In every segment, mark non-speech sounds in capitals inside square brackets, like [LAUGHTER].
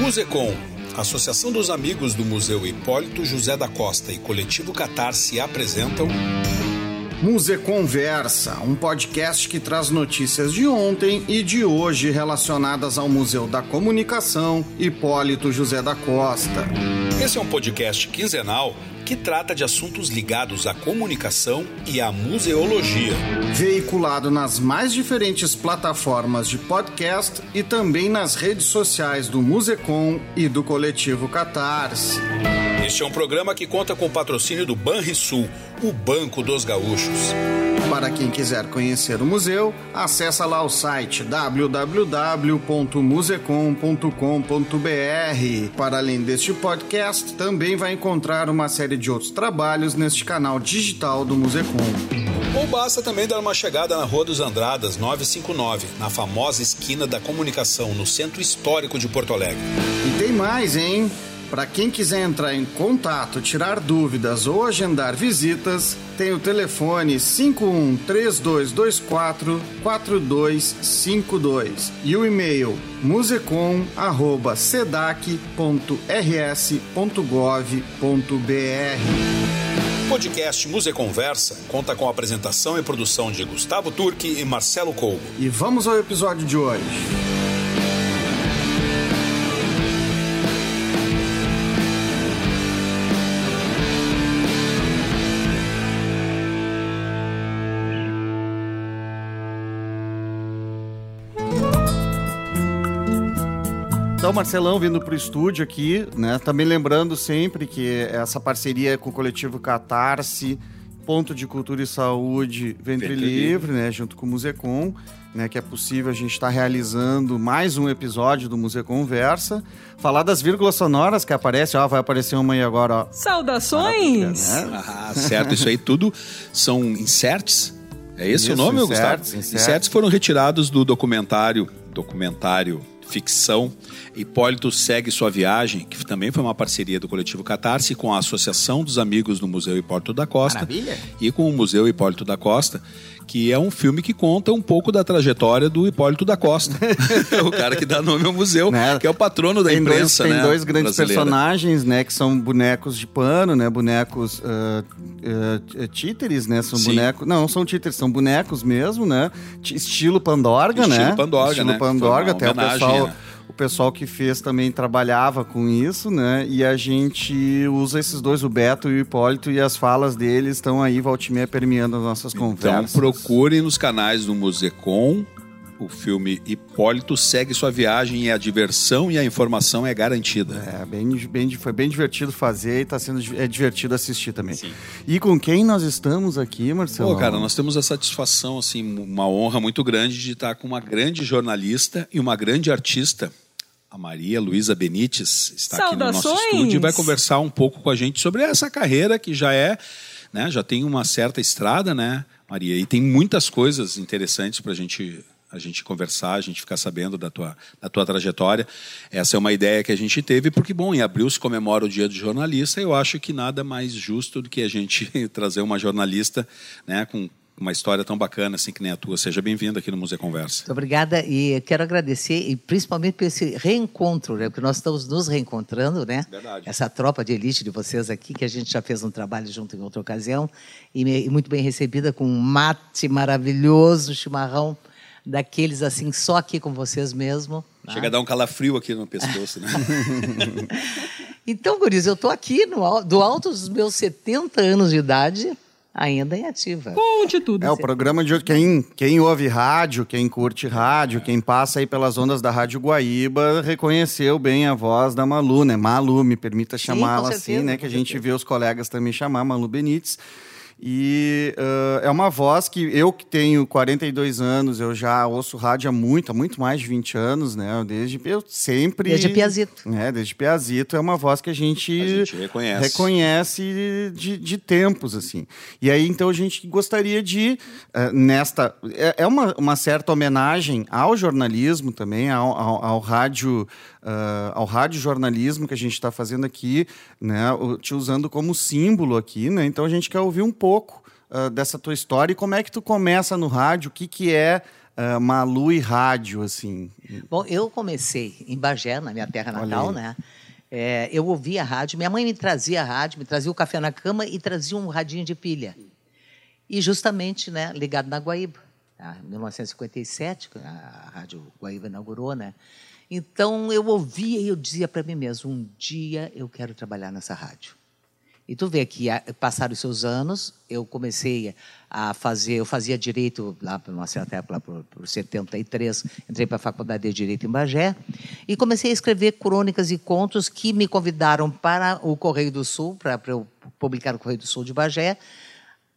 Musecom, Associação dos Amigos do Museu Hipólito José da Costa e Coletivo Catarse apresentam Muse Conversa, um podcast que traz notícias de ontem e de hoje relacionadas ao Museu da Comunicação Hipólito José da Costa. Esse é um podcast quinzenal que trata de assuntos ligados à comunicação e à museologia. Veiculado nas mais diferentes plataformas de podcast e também nas redes sociais do Musecom e do coletivo Catarse. Este é um programa que conta com o patrocínio do Banrisul, o Banco dos Gaúchos. Para quem quiser conhecer o museu, acessa lá o site www.musecom.com.br. Para além deste podcast, também vai encontrar uma série de outros trabalhos neste canal digital do Musecom. Ou basta também dar uma chegada na Rua dos Andradas 959, na famosa esquina da comunicação, no centro histórico de Porto Alegre. E tem mais, hein? Para quem quiser entrar em contato, tirar dúvidas ou agendar visitas, tem o telefone 51 3224 4252 e o e-mail musecom@sedac.rs.gov.br. O podcast Muse Conversa conta com a apresentação e produção de Gustavo Turque e Marcelo Colbo. E vamos ao episódio de hoje. Então, Marcelão vindo para o estúdio aqui, né? Também lembrando sempre que essa parceria com o coletivo Catarse, Ponto de Cultura e Saúde, Ventre, Ventre Livre, Livre, né? Junto com o Musecom, né? Que é possível a gente estar tá realizando mais um episódio do Museu Conversa. Falar das vírgulas sonoras que aparece, ó, vai aparecer uma aí agora, ó. Saudações! Né? Ah, certo, isso aí tudo são inserts. É esse isso, o nome, inserts, Gustavo? Inserts. inserts foram retirados do documentário, documentário ficção. Hipólito segue sua viagem, que também foi uma parceria do coletivo Catarse com a Associação dos Amigos do Museu Hipólito da Costa Maravilha. e com o Museu Hipólito da Costa, que é um filme que conta um pouco da trajetória do Hipólito da Costa, [LAUGHS] o cara que dá nome ao museu, né? que é o patrono da tem imprensa, dois, né? Tem dois grandes brasileira. personagens, né, que são bonecos de pano, né, bonecos uh, uh, títeres, né, são Sim. bonecos, não, não são títeres, são bonecos mesmo, né, estilo Pandorga, estilo né? Pandorga, estilo né? Pandorga, até o pessoal... Né? O pessoal que fez também trabalhava com isso, né? E a gente usa esses dois, o Beto e o Hipólito, e as falas deles estão aí, volta e meia, permeando as nossas então, conversas. Então procurem nos canais do Musecom, o filme Hipólito segue sua viagem e a diversão e a informação é garantida. É, bem, bem, foi bem divertido fazer e está sendo é divertido assistir também. Sim. E com quem nós estamos aqui, Marcelo? Pô, cara, nós temos a satisfação, assim, uma honra muito grande de estar com uma grande jornalista e uma grande artista, a Maria Luísa Benites, está Saudações. aqui no nosso estúdio e vai conversar um pouco com a gente sobre essa carreira que já é, né, já tem uma certa estrada, né, Maria? E tem muitas coisas interessantes para a gente a gente conversar, a gente ficar sabendo da tua, da tua trajetória. Essa é uma ideia que a gente teve, porque, bom, em abril se comemora o Dia do Jornalista, e eu acho que nada mais justo do que a gente [LAUGHS] trazer uma jornalista né, com uma história tão bacana assim que nem a tua. Seja bem-vinda aqui no Museu Conversa. Muito obrigada e quero agradecer e principalmente por esse reencontro, né? Porque nós estamos nos reencontrando, né? Verdade. Essa tropa de elite de vocês aqui que a gente já fez um trabalho junto em outra ocasião e, e muito bem recebida com um mate maravilhoso, chimarrão daqueles assim, só aqui com vocês mesmo. Chega né? a dar um calafrio aqui no pescoço, né? [LAUGHS] então, Guris, eu estou aqui no, do alto dos meus 70 anos de idade, ainda em ativa. Conte tudo. É o programa de quem quem ouve rádio, quem curte rádio, quem passa aí pelas ondas da Rádio Guaíba, reconheceu bem a voz da Malu, né? Malu, me permita chamá-la assim, né? Que a gente vê os colegas também chamar Malu Benites. E uh, é uma voz que eu que tenho 42 anos, eu já ouço rádio há muito, há muito mais de 20 anos, né? Desde eu sempre. Desde Piazito. É, desde Piazito é uma voz que a gente, a gente reconhece, reconhece de, de, tempos, assim. E aí, então, a gente gostaria de, uh, nesta. É, é, uma, uma certa homenagem ao jornalismo também, ao, ao, ao rádio uh, ao rádio jornalismo que a gente está fazendo aqui, né, te usando como símbolo aqui, né? Então a gente quer ouvir um pouco uh, dessa tua história e como é que tu começa no rádio, o que, que é uh, Malu e rádio, assim? Bom, eu comecei em Bagé, na minha terra natal, né? É, eu ouvia rádio, minha mãe me trazia rádio, me trazia o café na cama e trazia um radinho de pilha. E justamente, né, ligado na Guaíba. Em 1957, a Rádio Guaíba inaugurou, né? Então eu ouvia e eu dizia para mim mesmo, um dia eu quero trabalhar nessa rádio. E tu vê que passaram os seus anos, eu comecei a fazer, eu fazia direito lá por uma certa época, lá por 73, entrei para a faculdade de direito em Bagé e comecei a escrever crônicas e contos que me convidaram para o Correio do Sul, para, para eu publicar no Correio do Sul de Bagé.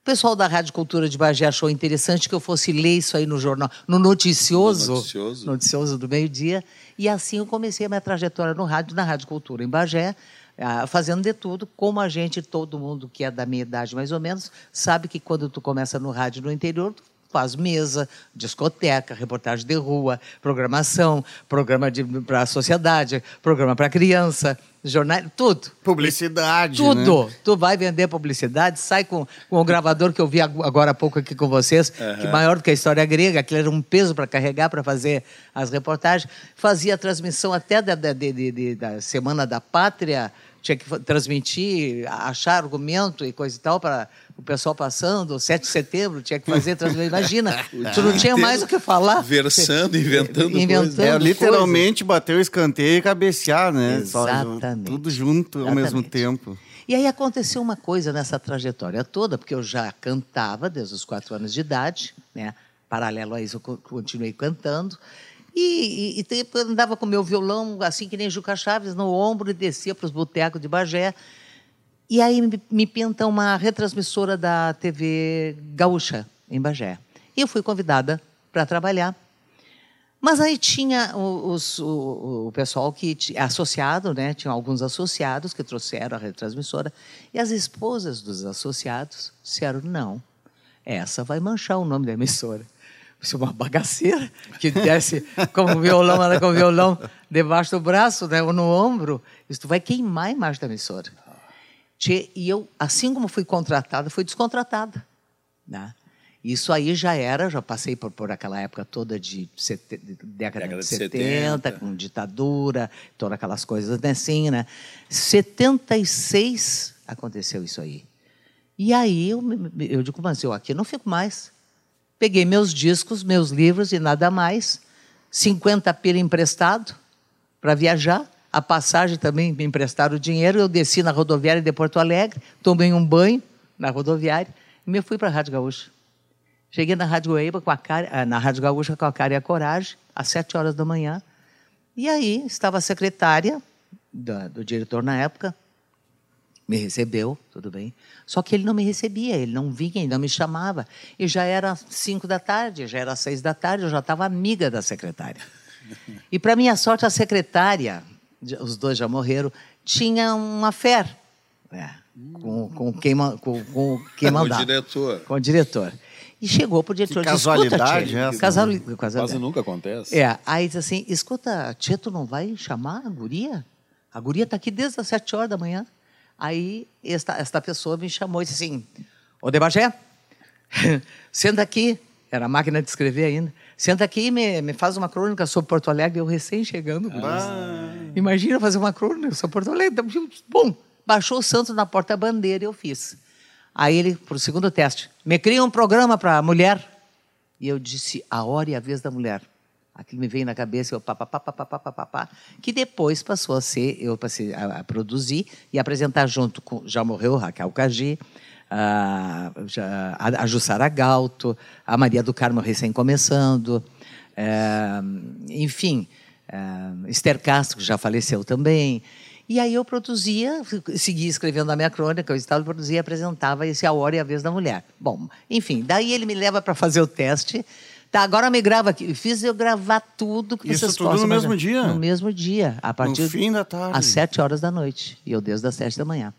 O pessoal da Rádio Cultura de Bagé achou interessante que eu fosse ler isso aí no jornal, no noticioso, no noticioso. noticioso do meio-dia. E assim eu comecei a minha trajetória no rádio, na Rádio Cultura em Bagé, ah, fazendo de tudo, como a gente, todo mundo que é da minha idade mais ou menos, sabe que quando tu começa no rádio no interior, tu faz mesa, discoteca, reportagem de rua, programação, programa para a sociedade, programa para criança, jornal, tudo. Publicidade. Tudo. Né? Tu vai vender publicidade, sai com, com o gravador que eu vi agora há pouco aqui com vocês, uhum. que maior do que a história grega, aquilo era um peso para carregar, para fazer as reportagens. Fazia a transmissão até da, da, de, de, da Semana da Pátria tinha que transmitir, achar argumento e coisa e tal para o pessoal passando, 7 de setembro, tinha que fazer transmissão. Imagina, [LAUGHS] tu não tinha mais o que falar. Versando, [LAUGHS] inventando, inventando É, literalmente bater o escanteio e cabecear, né? Exatamente. Só, tudo junto Exatamente. ao mesmo tempo. E aí aconteceu uma coisa nessa trajetória toda, porque eu já cantava desde os quatro anos de idade, né? Paralelo a isso, eu continuei cantando. E, e, e andava com meu violão, assim que nem Juca Chaves, no ombro e descia para os botecos de Bagé. E aí me, me pinta uma retransmissora da TV Gaúcha, em Bagé. E eu fui convidada para trabalhar. Mas aí tinha os, o, o, pessoal que associado, né? Tinha alguns associados que trouxeram a retransmissora. E as esposas dos associados disseram: não, essa vai manchar o nome da emissora é uma bagaceira que desce com o violão, ela com o violão debaixo do braço, né, ou no ombro. Isso vai queimar a imagem da emissora. E eu, assim como fui contratada, fui descontratada. Né? Isso aí já era, já passei por, por aquela época toda de, sete, de década, década, de 70, 70, com ditadura, todas aquelas coisas assim, né? 76 aconteceu isso aí. E aí eu, eu digo, mas eu aqui não fico mais. Peguei meus discos, meus livros e nada mais. 50 pila emprestado para viajar. A passagem também me emprestaram o dinheiro. Eu desci na rodoviária de Porto Alegre, tomei um banho na rodoviária e me fui para a Rádio Gaúcha. Cheguei na Rádio Guaíba com a cara, ah, na Rádio Gaúcha com a cara e a coragem, às sete horas da manhã. E aí estava a secretária do, do diretor na época, me recebeu, tudo bem. Só que ele não me recebia, ele não vinha, ele não me chamava. E já era cinco da tarde, já era seis da tarde, eu já estava amiga da secretária. [LAUGHS] E para minha sorte, a secretária, os dois já morreram, tinha uma fé né, com, com, quem, com, com quem mandava. Com o diretor. Com o diretor. E chegou para o diretor. Que casualidade essa? Casal, Quase nunca acontece. É, aí disse assim, escuta, Tia, tu não vai chamar a guria? A guria está aqui desde as sete horas da manhã. Aí esta, esta pessoa me chamou e disse assim: Ô Debagé, [LAUGHS] senta aqui. Era a máquina de escrever ainda. Senta aqui e me, me faz uma crônica sobre Porto Alegre. Eu recém chegando. Ah. Imagina fazer uma crônica sobre Porto Alegre. Bom, baixou o santo na porta-bandeira e eu fiz. Aí ele, para o segundo teste, me cria um programa para mulher. E eu disse, a hora e a vez da mulher. Aquilo me veio na cabeça, eu pá, que depois passou a ser, eu passei a, a produzir e apresentar junto com, já morreu Raquel Cagi, a, a, a Jussara Galto, a Maria do Carmo recém começando, é, enfim, é, Esther Castro, que já faleceu também. E aí eu produzia, seguia escrevendo a minha crônica, eu estava produzia e apresentava esse A Hora e a Vez da Mulher. Bom, enfim, daí ele me leva para fazer o teste, Tá, agora me grava aqui. Fiz eu gravar tudo que Isso vocês tudo no mesmo dia? No mesmo dia. A partir no fim da tarde. Às sete horas da noite. E eu desde as sete da manhã.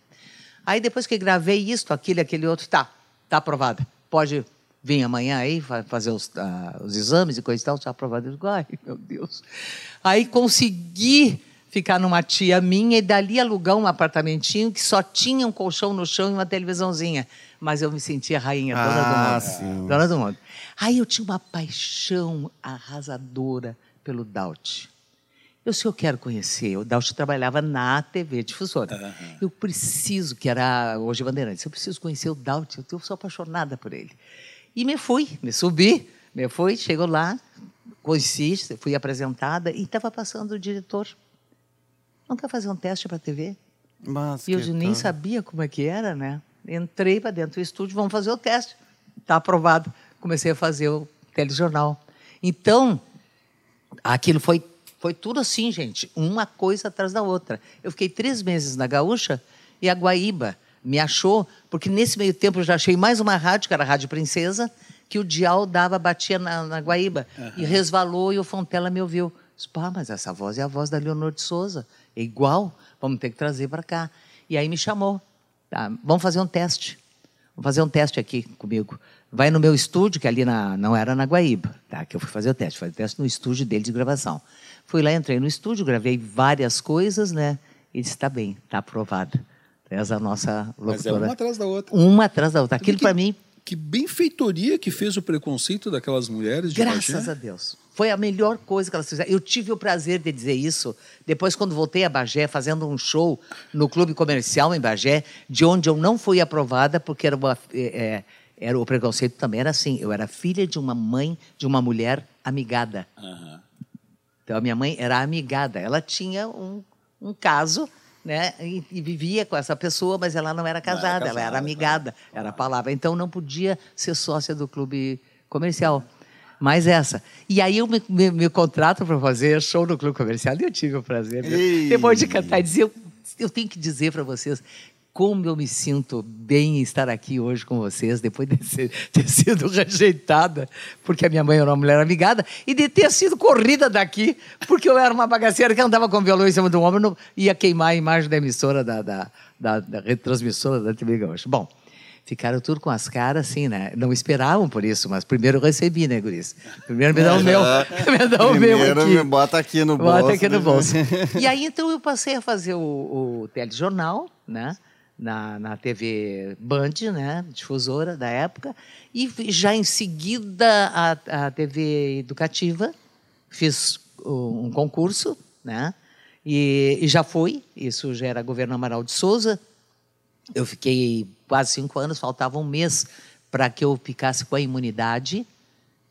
Aí depois que gravei isto, aquele, aquele outro, tá, tá aprovado. Pode vir amanhã aí fazer os, uh, os exames e coisa e tal, tá aprovado. Eu digo, ai, meu Deus. Aí consegui ficar numa tia minha e dali alugar um apartamentinho que só tinha um colchão no chão e uma televisãozinha. Mas eu me sentia rainha, dona ah, do mundo. Sim. Dona do mundo. Aí eu tinha uma paixão arrasadora pelo Daut. Eu sei, eu quero conhecer. O Daut trabalhava na TV difusora. Uhum. Eu preciso, que era hoje Bandeirantes, eu preciso conhecer o Daut. Eu sou apaixonada por ele. E me fui, me subi, me fui, chegou lá, conheci, fui apresentada e estava passando o diretor. Não quer fazer um teste para a TV? Mas e eu nem sabia como é que era, né? Entrei para dentro do estúdio, vamos fazer o teste. Está aprovado. Comecei a fazer o telejornal. Então, aquilo foi, foi tudo assim, gente, uma coisa atrás da outra. Eu fiquei três meses na Gaúcha e a Guaíba me achou, porque nesse meio tempo eu já achei mais uma rádio, que era a Rádio Princesa, que o dial dava, batia na, na Guaíba. Uhum. E resvalou e o Fontela me ouviu. Disse, Pá, mas essa voz é a voz da Leonor de Souza. É igual, vamos ter que trazer para cá. E aí me chamou. Tá, vamos fazer um teste. Vamos fazer um teste aqui comigo. Vai no meu estúdio, que ali na, não era na Guaíba, tá? que eu fui fazer o teste. Fazer o teste no estúdio dele de gravação. Fui lá, entrei no estúdio, gravei várias coisas, né? E disse, está bem, está aprovado. Essa é a nossa locutora. Mas é uma atrás da outra. Uma atrás da outra. Aquilo para mim que benfeitoria que fez o preconceito daquelas mulheres de Graças Bagé. a Deus. Foi a melhor coisa que elas fizeram. Eu tive o prazer de dizer isso depois, quando voltei a Bagé, fazendo um show no Clube Comercial em Bagé, de onde eu não fui aprovada, porque era, uma, é, era o preconceito também era assim. Eu era filha de uma mãe, de uma mulher amigada. Uhum. Então, a minha mãe era amigada. Ela tinha um, um caso né? E, e, vivia com essa pessoa, mas ela não era casada, não era casada ela era amigada, tá. era a palavra. Então não podia ser sócia do clube comercial. Mais essa. E aí eu me, me, me contrato para fazer show no clube comercial e eu tive o prazer. Depois de cantar dizer, eu, eu tenho que dizer para vocês como eu me sinto bem em estar aqui hoje com vocês, depois de ser, [LAUGHS] ter sido rejeitada, porque a minha mãe era uma mulher amigada, e de ter sido corrida daqui, porque eu era uma bagaceira que andava com violão em cima do ombro e ia queimar a imagem da emissora, da, da, da, da retransmissora da TV Gaúcha. Bom, ficaram tudo com as caras assim, né? Não esperavam por isso, mas primeiro eu recebi, né, Guris? Primeiro me dá [LAUGHS] o meu. me dá o meu aqui. me bota aqui no bolso. Bota aqui no bolso. [LAUGHS] e aí, então, eu passei a fazer o, o telejornal, né? Na, na TV Band, né, difusora da época, e já em seguida a, a TV Educativa, fiz um concurso, né, e, e já fui, isso já era governo Amaral de Souza, eu fiquei quase cinco anos, faltava um mês para que eu ficasse com a imunidade,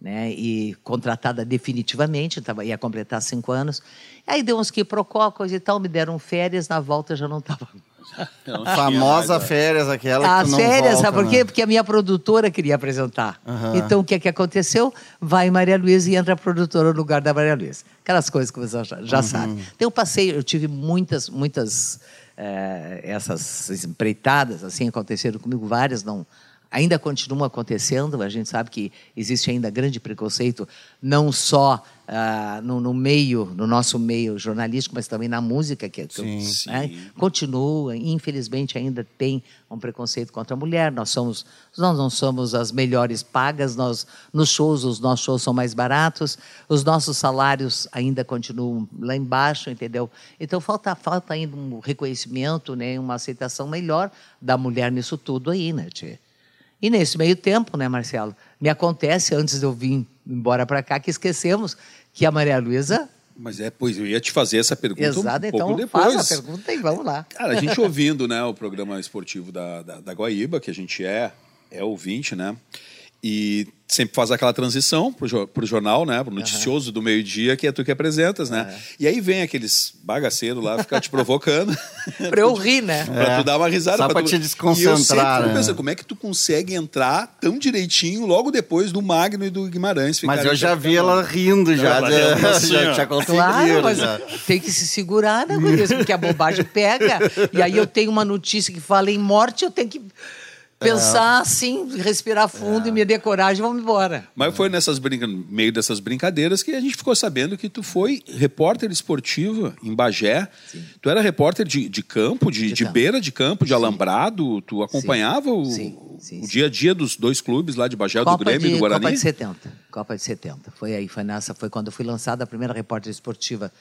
né, e contratada definitivamente, tava, ia completar cinco anos. Aí deu uns que coisa e tal, me deram férias, na volta já não estava [LAUGHS] famosa férias, aquela As férias, volta, sabe por quê? Né? Porque a minha produtora queria apresentar. Uhum. Então, o que, é que aconteceu? Vai Maria Luísa e entra a produtora no lugar da Maria Luísa. Aquelas coisas que você já, já uhum. sabe. Então, eu passei, eu tive muitas, muitas... É, essas empreitadas, assim, aconteceram comigo várias, não ainda continuam acontecendo. A gente sabe que existe ainda grande preconceito, não só uh, no, no, meio, no nosso meio jornalístico, mas também na música, que, sim, que né? sim. continua. Infelizmente, ainda tem um preconceito contra a mulher. Nós somos, nós não somos as melhores pagas. Nós nos shows, os nossos shows são mais baratos. Os nossos salários ainda continuam lá embaixo, entendeu? Então falta, falta ainda um reconhecimento, né, uma aceitação melhor da mulher nisso tudo aí, né, tia? E nesse meio tempo, né, Marcelo, me acontece, antes de eu vir embora para cá, que esquecemos que a Maria Luísa mas é, pois eu ia te fazer essa pergunta Exato, um então pouco depois. Faz a pergunta e vamos lá. Cara, a gente [LAUGHS] ouvindo, né, o programa esportivo da, da, da Guaíba, que a gente é, é ouvinte, né? E sempre faz aquela transição para o jornal, né? Pro noticioso uhum. do meio-dia, que é tu que apresentas, né? É. E aí vem aqueles bagaceiros lá ficar te provocando. [LAUGHS] para eu rir, né? [LAUGHS] Pra é. tu dar uma risada. Só para tu... te desconcentrar. E eu sempre né? como é que tu consegue entrar tão direitinho logo depois do Magno e do Guimarães. Mas eu já vi ela rindo já. Já, [LAUGHS] assim, já, já Claro, mas já. tem que se segurar, né, Porque a bobagem pega. E aí eu tenho uma notícia que fala em morte, eu tenho que pensar é. assim, respirar fundo é. e me dê coragem, vamos embora. Mas foi nessas brinca... meio dessas brincadeiras que a gente ficou sabendo que tu foi repórter esportiva em Bagé. Sim. Tu era repórter de, de campo, de, de, de campo. beira de campo, de sim. alambrado. Tu acompanhava sim. O, o, dia a dia dos dois clubes lá de Bagé, Copa do Grêmio e do Guarani? Copa de 70. Copa de 70. Foi aí, foi nessa, foi quando eu fui lançada a primeira repórter esportiva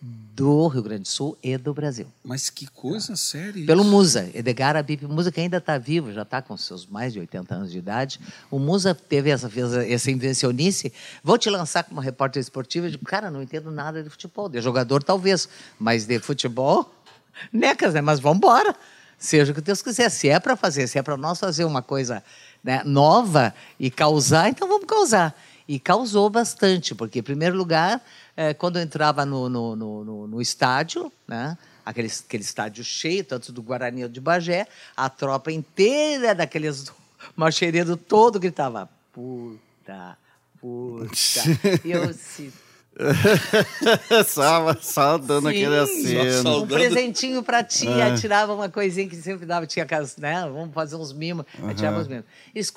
do Rio Grande do Sul e do Brasil. Mas que coisa séria Pelo Musa, Edgar Abip Musa, que ainda está vivo, já está com seus mais de 80 anos de idade. O Musa teve essa, fez essa invencionice. Vou te lançar como repórter esportivo. Eu digo, cara, não entendo nada de futebol. De jogador, talvez, mas de futebol, [LAUGHS] necas, né? Mas vamos embora. Seja o que Deus quiser. Se é para fazer, se é para nós fazer uma coisa né, nova e causar, então vamos causar. E causou bastante, porque, em primeiro lugar, é, quando eu entrava no, no, no, no estádio, né, aquele, aquele estádio cheio, tanto do Guarani ou de Bagé, a tropa inteira daqueles [LAUGHS] marchereiro todo gritava, puta, puta. e eu assim, [LAUGHS] só, só dando Sim, aquele aceno. Um presentinho pra tia, é. tirava uma coisinha que sempre dava, tinha né? Vamos fazer uns mimos, uhum. tirava uns mimos. Eles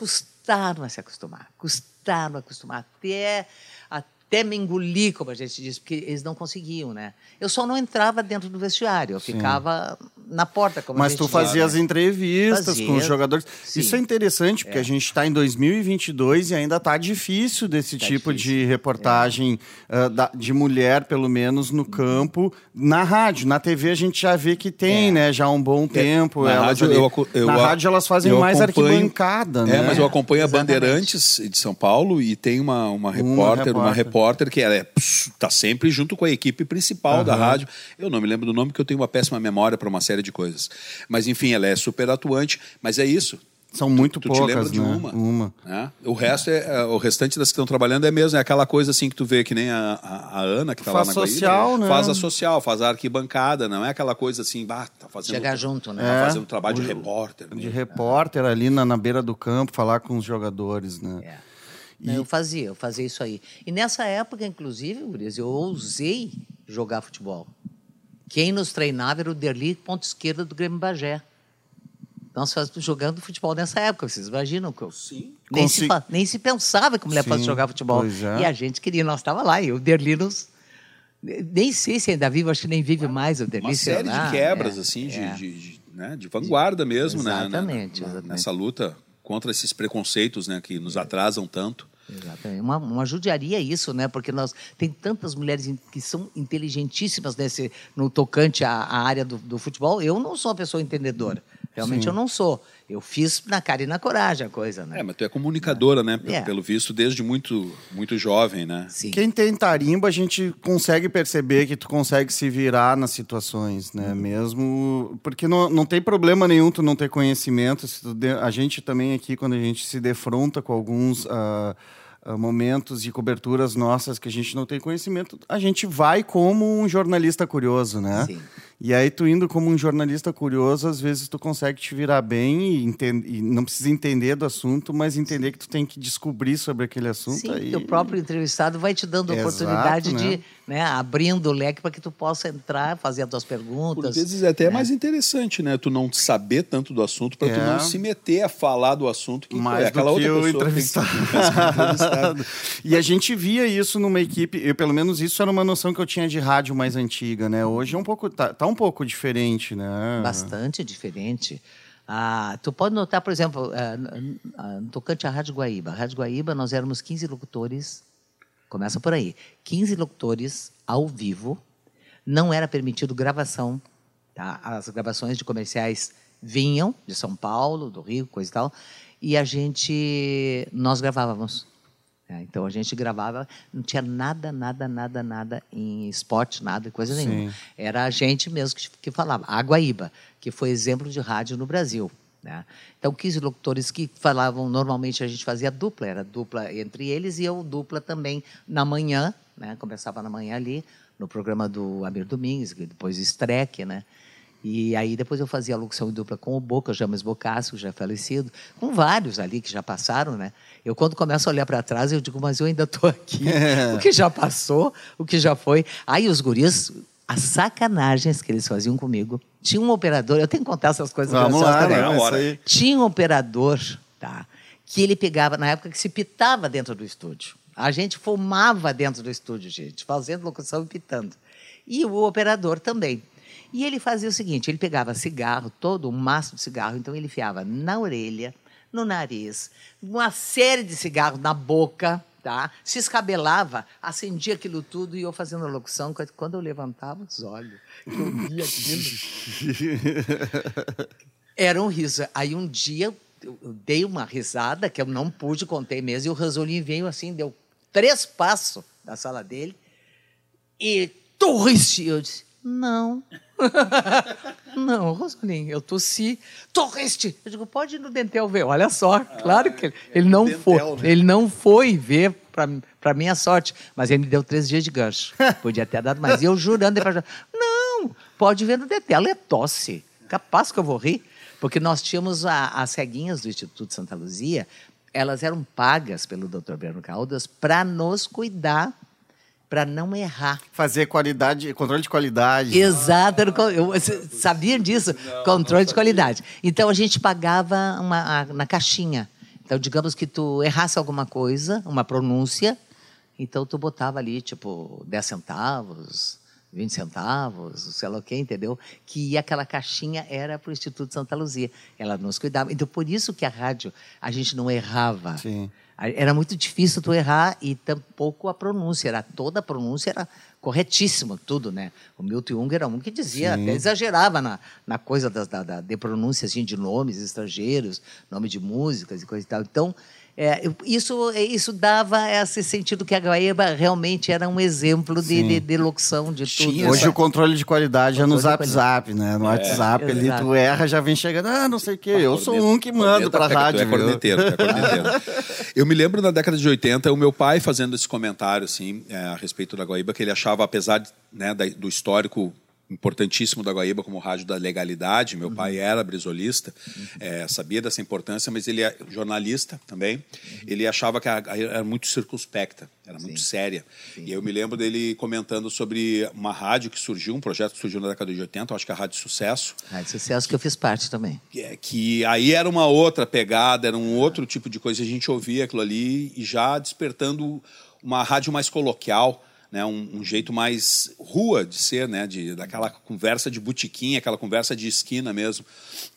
custaram a se acostumar, custaram a acostumar. Até até me engolir, como a gente diz, porque eles não conseguiam, né? Eu só não entrava dentro do vestiário, eu Sim. ficava na porta, como Mas tu fazia as entrevistas fazia. com os jogadores. Sim. Isso é interessante, porque é. a gente está em 2022 e ainda está difícil desse tá tipo difícil. de reportagem é. uh, da, de mulher, pelo menos no campo. Na rádio, na TV a gente já vê que tem, é. né? Já há um bom é. tempo. Na, rádio, eu, eu, na rádio elas fazem mais arquibancada, né? É, mas eu acompanho Exatamente. a Bandeirantes de São Paulo e tem uma, uma repórter, uma repórter, uma repórter que ela é, tá sempre junto com a equipe principal uhum. da rádio. Eu não me lembro do nome porque eu tenho uma péssima memória para uma série de coisas. Mas enfim, ela é super atuante, mas é isso. São muito tu, tu poucas, te lembra né? de uma. uma. Né? O resto é, é, o restante das que estão trabalhando é mesmo, é aquela coisa assim que tu vê que nem a, a, a Ana que está lá na social, Guaíra, né? faz a social, faz a arquibancada, não é aquela coisa assim, bah, tá fazendo chegar junto, né? Tá é, fazendo trabalho de repórter, de repórter ali na, na beira do campo, falar com os jogadores, né? É. E... Eu fazia, eu fazia isso aí. E nessa época, inclusive, Gurias, eu ousei jogar futebol. Quem nos treinava era o Derli, ponto esquerda do Grêmio Bagé. Nós fazíamos jogando futebol nessa época, vocês imaginam? Que eu, Sim. Nem, Consi... se, nem se pensava que mulher Sim, fosse jogar futebol. É. E a gente queria, nós estava lá, e o Derli nos. Nem sei se ainda vive, acho que nem vive mais o Derli. Uma série de quebras, é, assim, é. De, de, né, de, vanguarda mesmo, exatamente, né? Exatamente. Nessa luta contra esses preconceitos né, que nos atrasam tanto. Exatamente. Uma, uma judiaria isso, né? Porque nós tem tantas mulheres que são inteligentíssimas nesse, no tocante à, à área do, do, futebol. Eu não sou uma pessoa entendedora. Realmente Sim. eu não sou. Eu fiz na cara e na coragem a coisa, né? É, mas tu é comunicadora, né? É. Pelo visto, desde muito, muito jovem, né? Sim. Quem tem tarimba, a gente consegue perceber que tu consegue se virar nas situações, né? Uhum. Mesmo... Porque não, não tem problema nenhum tu não ter conhecimento. De... A gente também aqui, quando a gente se defronta com alguns... Uh momentos e coberturas nossas que a gente não tem conhecimento, a gente vai como um jornalista curioso, né? Sim. E aí tu indo como um jornalista curioso, às vezes tu consegue te virar bem e, entende, e não precisa entender do assunto, mas entender que tu tem que descobrir sobre aquele assunto. Sim, aí... o próprio entrevistado vai te dando a oportunidade né? de, né, abrindo o leque para que tu possa entrar, fazer as tuas perguntas. Por vezes é até né? mais interessante, né? Tu não saber tanto do assunto para é. tu não se meter a falar do assunto que mais é, aquela do que outra o entrevistado. [LAUGHS] [LAUGHS] e a gente via isso numa equipe, eu, pelo menos isso era uma noção que eu tinha de rádio mais antiga, né? Hoje é um pouco tá, tá um pouco diferente, né? Bastante diferente. Ah, tu pode notar, por exemplo, uh, no tocante à Rádio Guaíba. A Rádio Guaíba, nós éramos 15 locutores, começa por aí, 15 locutores ao vivo, não era permitido gravação. Tá? As gravações de comerciais vinham de São Paulo, do Rio, coisa e tal, e a gente, nós gravávamos. É, então a gente gravava, não tinha nada, nada, nada, nada em esporte, nada, coisa Sim. nenhuma. Era a gente mesmo que, que falava. A Guaíba, que foi exemplo de rádio no Brasil. Né? Então, 15 locutores que falavam, normalmente a gente fazia dupla, era dupla entre eles e eu dupla também na manhã, né? começava na manhã ali, no programa do Amir Domingues, depois Streck, né? E aí depois eu fazia a locução em dupla com o Boca, o James Bocasco, já falecido, com vários ali que já passaram, né? Eu quando começo a olhar para trás, eu digo, mas eu ainda estou aqui. [LAUGHS] O que já passou, o que já foi. Aí os guris, as sacanagens que eles faziam comigo. Tinha um operador, eu tenho que contar essas coisas. Vamos lá, né? hora. Tinha um operador, tá? Que ele pegava, na época que se pitava dentro do estúdio. A gente fumava dentro do estúdio, gente, fazendo locução e pitando. E o operador também. E ele fazia o seguinte: ele pegava cigarro, todo um maço de cigarro, então ele enfiava na orelha, no nariz, uma série de cigarros na boca, tá? Se escabelava, acendia aquilo tudo e eu fazendo a locução. Quando eu levantava os olhos, eu via aquilo. [LAUGHS] Era um riso. Aí um dia eu dei uma risada que eu não pude, contei mesmo, e o Ranzolin veio assim, deu três passos da sala dele e torriste. Eu disse, não. [LAUGHS] não, Rosalinho, eu tossi. Torreste. Eu digo, pode ir no Dentel ver. Olha só, claro que ele, ele não dentel, foi. Né? Ele não foi ver para minha sorte, mas ele me deu três dias de gancho. [LAUGHS] Podia ter dado mais. E eu jurando, depois, não, pode ver no Dentel, é tosse. Capaz que eu vou rir. Porque nós tínhamos a, as ceguinhas do Instituto Santa Luzia, elas eram pagas pelo Dr. Breno Caldas para nos cuidar para não errar. Fazer qualidade, controle de qualidade. Exato, eu, sabia disso? Não, controle não de qualidade. Então a gente pagava uma, na caixinha. Então, digamos que tu errasse alguma coisa, uma pronúncia, então tu botava ali, tipo, 10 centavos, 20 centavos, sei lá o quê, entendeu? Que aquela caixinha era para o Instituto Santa Luzia. Ela nos cuidava. Então, por isso que a rádio, a gente não errava. Sim. Era muito difícil tu errar e tampouco a pronúncia. Era, toda a pronúncia era corretíssima, tudo, né? O Milton Jung era um que dizia, Sim. até exagerava na, na coisa da, da, da, de pronúncia assim, de nomes estrangeiros, nome de músicas e coisa e tal. Então, é, isso, isso dava esse sentido que a Guaíba realmente era um exemplo de, de, de locução de tudo. Hoje o controle de qualidade é no Zap Zap, né? No é, WhatsApp ali tu erra, já vem chegando, ah, não sei o quê. Eu sou um que mando pra rádio. É corneteiro, é [LAUGHS] corneteiro. Eu me lembro na década de 80, o meu pai fazendo esse comentário assim, é, a respeito da Guaíba, que ele achava, apesar né, do histórico importantíssimo da Guaíba como rádio da legalidade. Meu uhum. pai era brisolista, uhum. é, sabia dessa importância, mas ele é jornalista também. Uhum. Ele achava que era muito circunspecta, era Sim. muito séria. Sim. E eu me lembro dele comentando sobre uma rádio que surgiu, um projeto que surgiu na década de 80, acho que é a Rádio Sucesso. Rádio Sucesso que eu fiz parte também. Que, é, que aí era uma outra pegada, era um outro tipo de coisa. A gente ouvia aquilo ali e já despertando uma rádio mais coloquial, né, um, um, jeito mais rua de ser, né, de, daquela conversa de botiquinha, aquela conversa de esquina mesmo.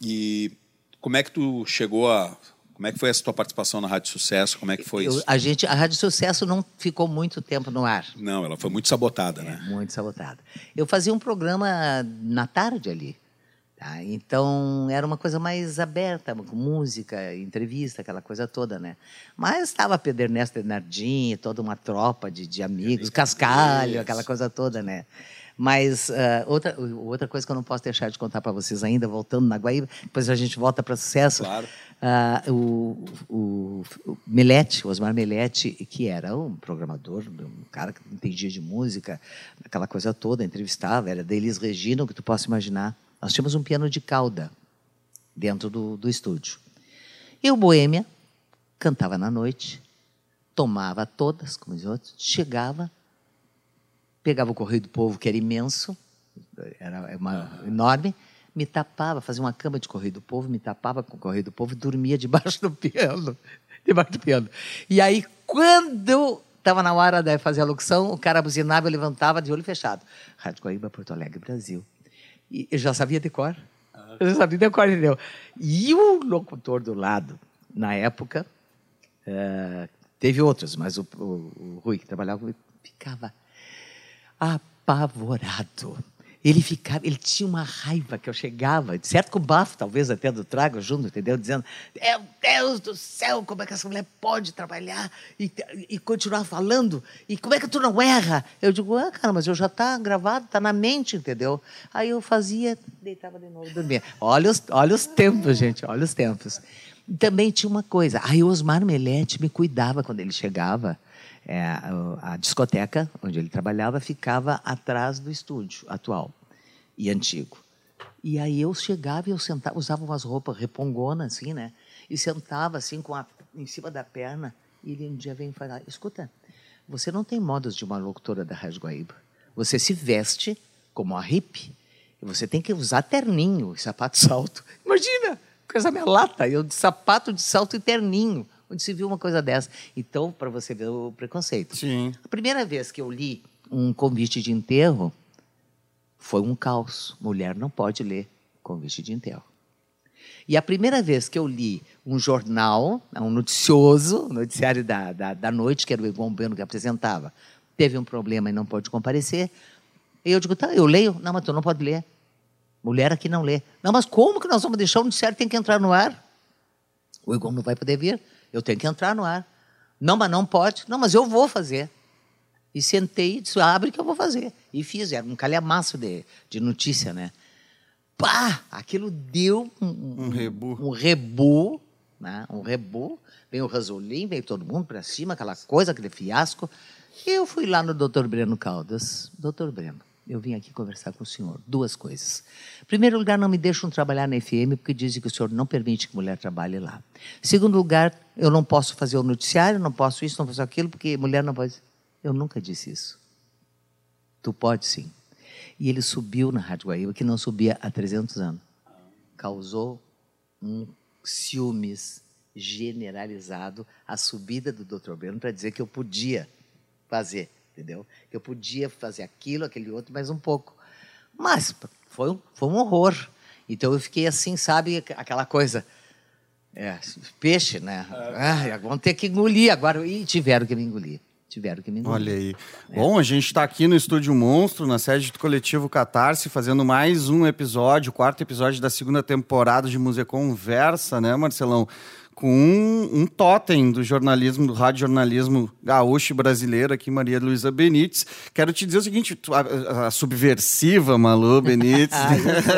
E como é que tu chegou a como é que foi essa tua participação na Rádio Sucesso? Como é que foi Eu, isso? A gente, a Rádio Sucesso não ficou muito tempo no ar. Não, ela foi muito sabotada, é, né? Muito sabotada. Eu fazia um programa na tarde ali. Tá? Então era uma coisa mais aberta, com música, entrevista, aquela coisa toda, né? Mas estava Pedro Ernesto Bernardinho, toda uma tropa de, de amigos, Cascalho, aquela coisa toda, né? Mas uh, outra, outra coisa que eu não posso deixar de contar para vocês ainda, voltando na Guaíba, depois a gente volta para sucesso. Claro. Uh, o, o, o Melete, o Osmar Melete, que era um programador, um cara que entendia de música, aquela coisa toda, entrevistava, era da Elis Regina, o que tu possa imaginar. Nós tínhamos um piano de cauda dentro do, do estúdio. E o Boêmia cantava na noite, tomava todas, como os outros, chegava, pegava o Correio do Povo, que era imenso, era uma, enorme, me tapava, fazia uma cama de Correio do Povo, me tapava com o Correio do Povo e dormia debaixo do piano. [LAUGHS] Debaixo do piano. E aí, quando estava na hora de fazer a locução, o cara buzinava, eu levantava de olho fechado. Rádio Coimbra, Porto Alegre, Brasil. E eu já sabia decor. Ah. Eu já sabia decor, entendeu? E o locutor do lado, na época, uh, teve outros, mas o, o, o Rui, que trabalhava comigo, ficava apavorado. Ele ficava, ele tinha uma raiva que eu chegava, certo com o bafo, talvez até do trago junto, entendeu? Dizendo: Meu Deus do céu, como é que essa mulher pode trabalhar e, e continuar falando? E como é que tu não erra? Eu digo: Ah, cara, mas eu já está gravado, está na mente, entendeu? Aí eu fazia, deitava de novo e dormia. Olha os, olha os tempos, gente, olha os tempos. Também tinha uma coisa, aí o Osmar Melete me cuidava quando ele chegava. É, a, discoteca onde ele trabalhava ficava atrás do estúdio atual e antigo. E aí eu chegava e eu sentava, usava umas roupas repongonas, assim, né? E sentava assim com a, em cima da perna. E ele um dia vem falar: escuta, você não tem modos de uma locutora da Rádio Guaíba. Você se veste como a hippie. Você tem que usar terninho e sapato [LAUGHS] salto. Imagina, coisa minha lata, eu de sapato de salto e terninho onde se viu uma coisa dessa. Então, para você ver o preconceito. Sim. A primeira vez que eu li um convite de enterro foi um caos. Mulher não pode ler convite de enterro. E a primeira vez que eu li um jornal, um noticioso, um noticiário da, da, da noite, que era o Egon Bueno que apresentava, teve um problema e não pôde comparecer, e eu digo, tá, eu leio. Não, mas tu não pode ler. Mulher aqui não lê. Não, mas como que nós vamos deixar o noticiário tem que entrar no ar? O Egon não vai poder vir. Eu tenho que entrar no ar. Não, mas não pode. Não, mas eu vou fazer. E sentei e disse, abre que eu vou fazer. E fiz, era um calhamaço de, de notícia, né? pá, aquilo deu um, um rebu. Um rebu, né? um rebu. Veio o Rasolim, veio todo mundo para cima, aquela coisa, aquele fiasco. E eu fui lá no doutor Breno Caldas. Doutor Breno, eu vim aqui conversar com o senhor. Duas coisas. Em primeiro lugar, não me deixam trabalhar na FM, porque dizem que o senhor não permite que mulher trabalhe lá. Em segundo lugar, eu não posso fazer o noticiário, não posso isso, não posso aquilo, porque mulher não pode. Eu nunca disse isso. Tu pode sim. E ele subiu na Rádio Guaíba, que não subia há 300 anos. Causou um ciúmes generalizado a subida do Dr. Breno para dizer que eu podia fazer, entendeu? Que eu podia fazer aquilo, aquele outro, mais um pouco. Mas foi um, foi um horror. Então eu fiquei assim, sabe, aquela coisa. É, peixe, né? Ah, vão ter que engolir agora. E tiveram que me engolir tiveram que me engolir. Olha aí. É. Bom, a gente está aqui no Estúdio Monstro, na sede do coletivo Catarse, fazendo mais um episódio, o quarto episódio da segunda temporada de Museu Conversa, né, Marcelão? Com um, um totem do jornalismo, do rádio jornalismo gaúcho brasileiro aqui, Maria Luísa Benites. Quero te dizer o seguinte, a, a subversiva Malu [LAUGHS] Benites,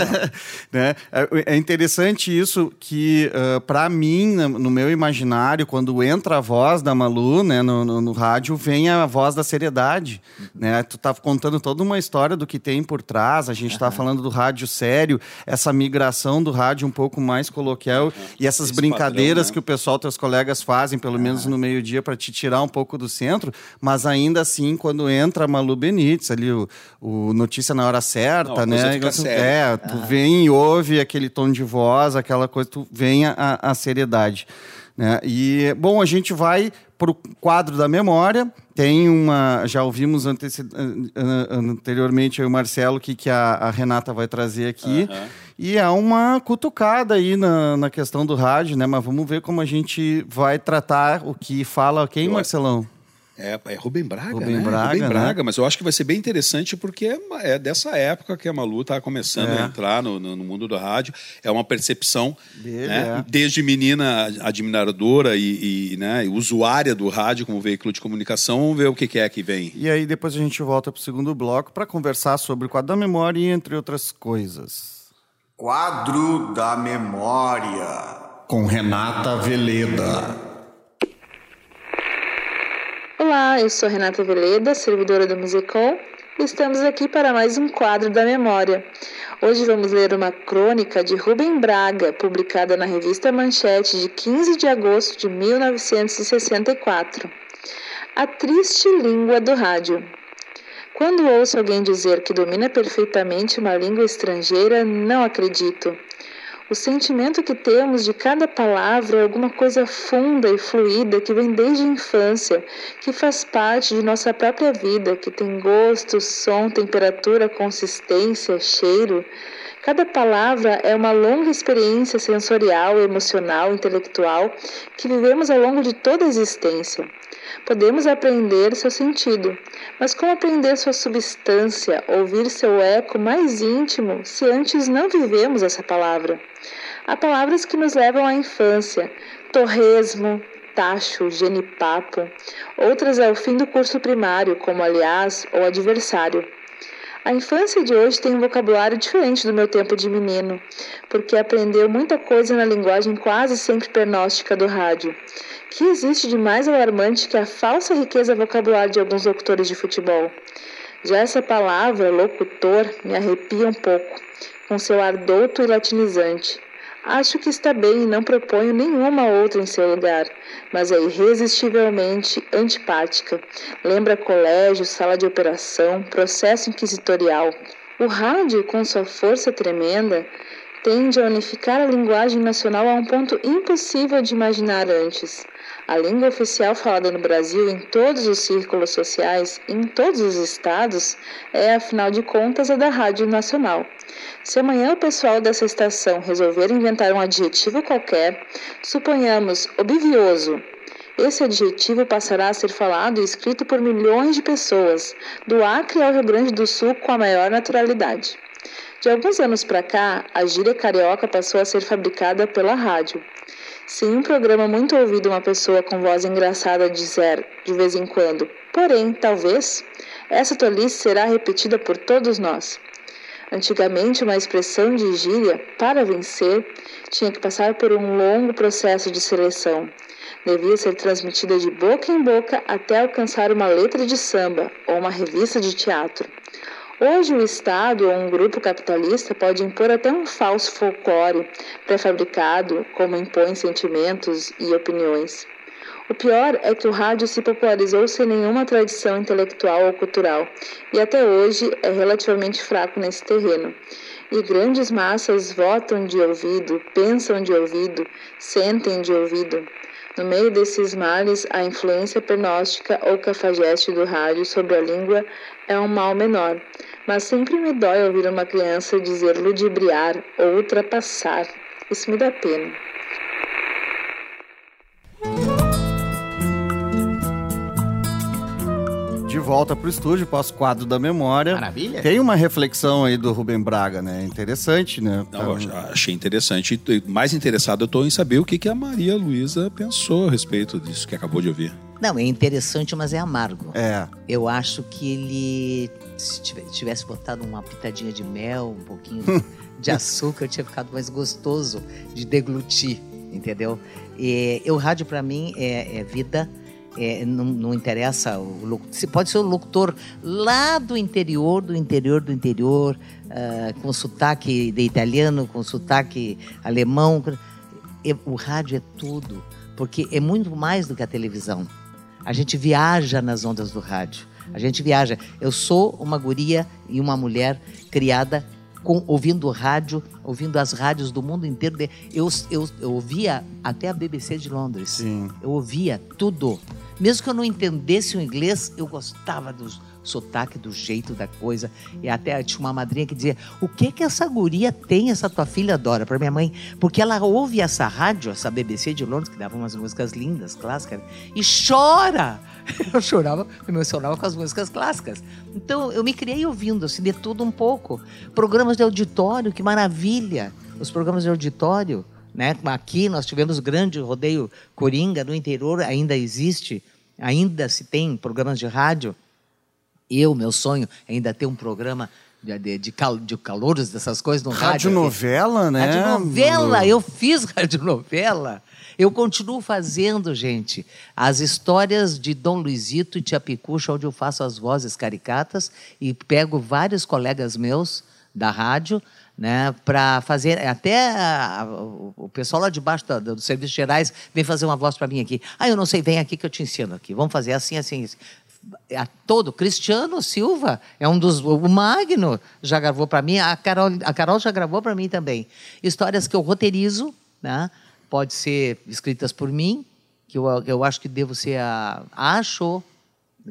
[LAUGHS] né? É, é interessante isso que, uh, para mim, no meu imaginário, quando entra a voz da Malu né, no, no, no rádio, vem a voz da seriedade. Né? Tu estava contando toda uma história do que tem por trás, a gente estava falando do rádio sério, essa migração do rádio um pouco mais coloquial e essas Esse brincadeiras que o pessoal, teus colegas fazem, pelo menos no meio-dia, para te tirar um pouco do centro, mas ainda assim, quando entra Malu Benítez, ali o, o Notícia na Hora Certa, Não, né? É, tu ah. vem e ouve aquele tom de voz, aquela coisa, tu vem a, a seriedade. Né? E, bom, a gente vai para o quadro da memória. Tem uma. Já ouvimos anteriormente o Marcelo que, que a, a Renata vai trazer aqui. Uhum. E há uma cutucada aí na, na questão do rádio, né? Mas vamos ver como a gente vai tratar o que fala quem, Marcelão? É, é Rubem Braga, Rubem né? Braga, Rubem Braga, né? mas eu acho que vai ser bem interessante porque é, é dessa época que a Malu está começando é. a entrar no, no, mundo do rádio. É uma percepção, Dele, né? é. desde menina admiradora e, e né, usuária do rádio como veículo de comunicação, vamos ver o que, que é que vem. E aí depois a gente volta para o segundo bloco para conversar sobre o quadro da memória e entre outras coisas. Quadro da Memória com Renata Veleda. Olá, eu sou Renata Veleda, servidora do Musicom, estamos aqui para mais um quadro da memória. Hoje vamos ler uma crônica de Rubem Braga, publicada na revista Manchete de 15 de agosto de 1964. A triste língua do rádio. Quando ouço alguém dizer que domina perfeitamente uma língua estrangeira, não acredito. O sentimento que temos de cada palavra é alguma coisa funda e fluida que vem desde a infância, que faz parte de nossa própria vida, que tem gosto, som, temperatura, consistência, cheiro. Cada palavra é uma longa experiência sensorial, emocional, intelectual que vivemos ao longo de toda a existência. Podemos aprender seu sentido, mas como aprender sua substância, ouvir seu eco mais íntimo, se antes não vivemos essa palavra? Há palavras que nos levam à infância, torresmo, tacho, genipapo, outras ao fim do curso primário, como aliás ou adversário. A infância de hoje tem um vocabulário diferente do meu tempo de menino, porque aprendeu muita coisa na linguagem quase sempre pernóstica do rádio. Que existe de mais alarmante que a falsa riqueza vocabular de alguns locutores de futebol? Já essa palavra, locutor, me arrepia um pouco, com seu ar douto e latinizante. Acho que está bem e não proponho nenhuma outra em seu lugar, mas é irresistivelmente antipática. Lembra colégio, sala de operação, processo inquisitorial. O rádio, com sua força tremenda, tende a unificar a linguagem nacional a um ponto impossível de imaginar antes. A língua oficial falada no Brasil em todos os círculos sociais, em todos os estados, é, afinal de contas, a da Rádio Nacional. Se amanhã o pessoal dessa estação resolver inventar um adjetivo qualquer, suponhamos obvioso, esse adjetivo passará a ser falado e escrito por milhões de pessoas, do Acre ao Rio Grande do Sul, com a maior naturalidade. De alguns anos para cá, a gíria carioca passou a ser fabricada pela rádio. Se em um programa muito ouvido uma pessoa com voz engraçada dizer de vez em quando, porém, talvez, essa tolice será repetida por todos nós. Antigamente, uma expressão de gíria, para vencer, tinha que passar por um longo processo de seleção. Devia ser transmitida de boca em boca até alcançar uma letra de samba ou uma revista de teatro. Hoje, o Estado ou um grupo capitalista pode impor até um falso folclore pré-fabricado, como impõe sentimentos e opiniões. O pior é que o rádio se popularizou sem nenhuma tradição intelectual ou cultural e até hoje é relativamente fraco nesse terreno. E grandes massas votam de ouvido, pensam de ouvido, sentem de ouvido. No meio desses males, a influência pernóstica ou cafajeste do rádio sobre a língua é um mal menor, mas sempre me dói ouvir uma criança dizer ludibriar ou ultrapassar. Isso me dá pena. De volta para o estúdio, pós-quadro da memória. Maravilha. Tem uma reflexão aí do Rubem Braga, né? Interessante, né? Não, achei interessante. Mais interessado eu estou em saber o que, que a Maria Luísa pensou a respeito disso que acabou de ouvir. Não, é interessante, mas é amargo. É. Eu acho que ele, se tivesse botado uma pitadinha de mel, um pouquinho [LAUGHS] de açúcar, tinha ficado mais gostoso de deglutir, entendeu? E, o rádio, para mim, é, é vida é, não, não, interessa, o, você pode ser o locutor lá do interior, do interior, do interior, uh, com sotaque de italiano, com sotaque alemão. O rádio é tudo, porque é muito mais do que a televisão. A gente viaja nas ondas do rádio. A gente viaja. Eu sou uma guria e uma mulher criada com, ouvindo rádio, ouvindo as rádios do mundo inteiro. Eu, eu, eu ouvia até a BBC de Londres. Sim. Eu ouvia tudo. Mesmo que eu não entendesse o inglês, eu gostava do sotaque, do jeito da coisa. E até tinha uma madrinha que dizia: O que que essa guria tem, essa tua filha adora? Para minha mãe. Porque ela ouve essa rádio, essa BBC de Londres, que dava umas músicas lindas, clássicas, e chora. [LAUGHS] Eu chorava, me emocionava com as músicas clássicas. Então eu me criei ouvindo, assim, de tudo um pouco. Programas de auditório, que maravilha! Os programas de auditório. Né? Aqui nós tivemos grande rodeio Coringa, no interior ainda existe, ainda se tem programas de rádio. Eu, meu sonho, ainda ter um programa de, de, cal, de calouros, dessas coisas no rádio. Radionovela, né? Radionovela, eu fiz [LAUGHS] radionovela. Eu continuo fazendo, gente, as histórias de Dom Luizito e Tia Picucha, onde eu faço as vozes caricatas e pego vários colegas meus da rádio né, para fazer. Até a, o pessoal lá de baixo do, do Serviços Gerais vem fazer uma voz para mim aqui. Ah, eu não sei, vem aqui que eu te ensino aqui. Vamos fazer assim, assim, assim. A todo Cristiano Silva é um dos o Magno já gravou para mim a Carol a Carol já gravou para mim também. Histórias que eu roteirizo né pode ser escritas por mim que eu, eu acho que devo ser a acho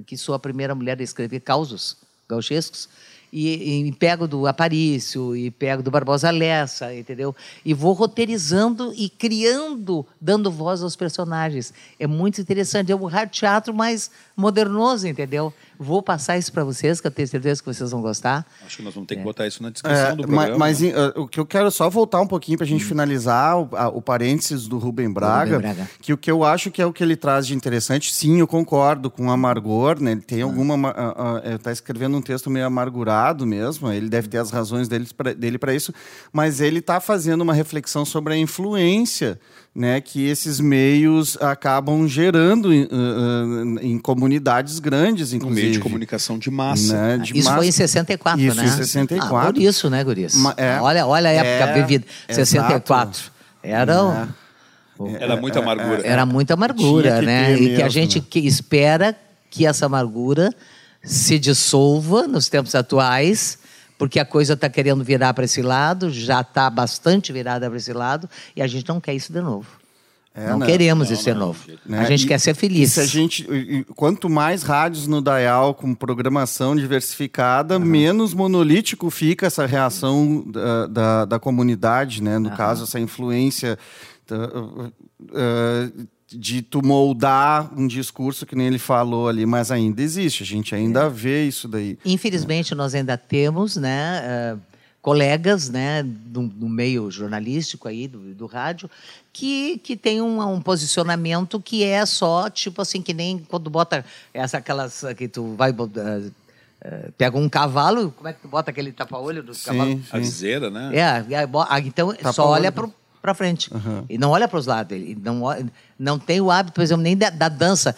que sou a primeira mulher a escrever causos gauchescos e, e, pego do Aparício, e pego do Barbosa Lessa, entendeu? E vou roteirizando e criando, dando voz aos personagens. É muito interessante. É um teatro mais modernoso, entendeu? Vou passar isso para vocês, que eu tenho certeza que vocês vão gostar. Acho que nós vamos ter que é. botar isso na descrição é, do programa. Mas, mas uh, o que eu quero só voltar um pouquinho para a gente hum. finalizar o, a, o parênteses do Rubem Braga, Rubem Braga, que o que eu acho que é o que ele traz de interessante, sim, eu concordo com o amargor, né? Ele tem ah. alguma... Uh, uh, está escrevendo um texto meio amargurado mesmo, ele deve ter as razões dele para isso, mas ele está fazendo uma reflexão sobre a influência né, que esses meios acabam gerando uh, uh, em comunidades grandes, inclusive. Um meio de comunicação de massa. Né, de isso massa. foi em 64, isso né? Isso em 64. Ah, por isso, né, Gurias? É, olha, olha a época é, vivida. 64. Era... É. Era muita amargura. Era muita amargura, né? E que a gente que espera que essa amargura se dissolva nos tempos atuais porque a coisa está querendo virar para esse lado, já está bastante virada para esse lado, e a gente não quer isso de novo. É, não, não, queremos não, isso de novo. Né? A gente e, quer ser feliz. a gente, quanto mais rádios no Dial com programação diversificada, uhum. menos monolítico fica essa reação da, da, da comunidade, né? No uhum. caso, essa influência. Uh, uh, de tu moldar um discurso que nem ele falou ali, mas ainda existe, a gente ainda é. vê isso daí. Infelizmente, nós ainda temos, né, uh, colegas, né, do, do, meio jornalístico aí, do, do rádio, que, que tem um, um, posicionamento que é só, tipo assim, que nem quando bota essa, aquelas que tu vai... Uh, Uh, pega um cavalo, como é que tu bota aquele tapa-olho do sim, cavalo? Sim. A viseira, né? É, então tapa só olha para para frente. Uhum. E não olha para os lados. Ele não, não tem o hábito, por exemplo, nem da, da dança.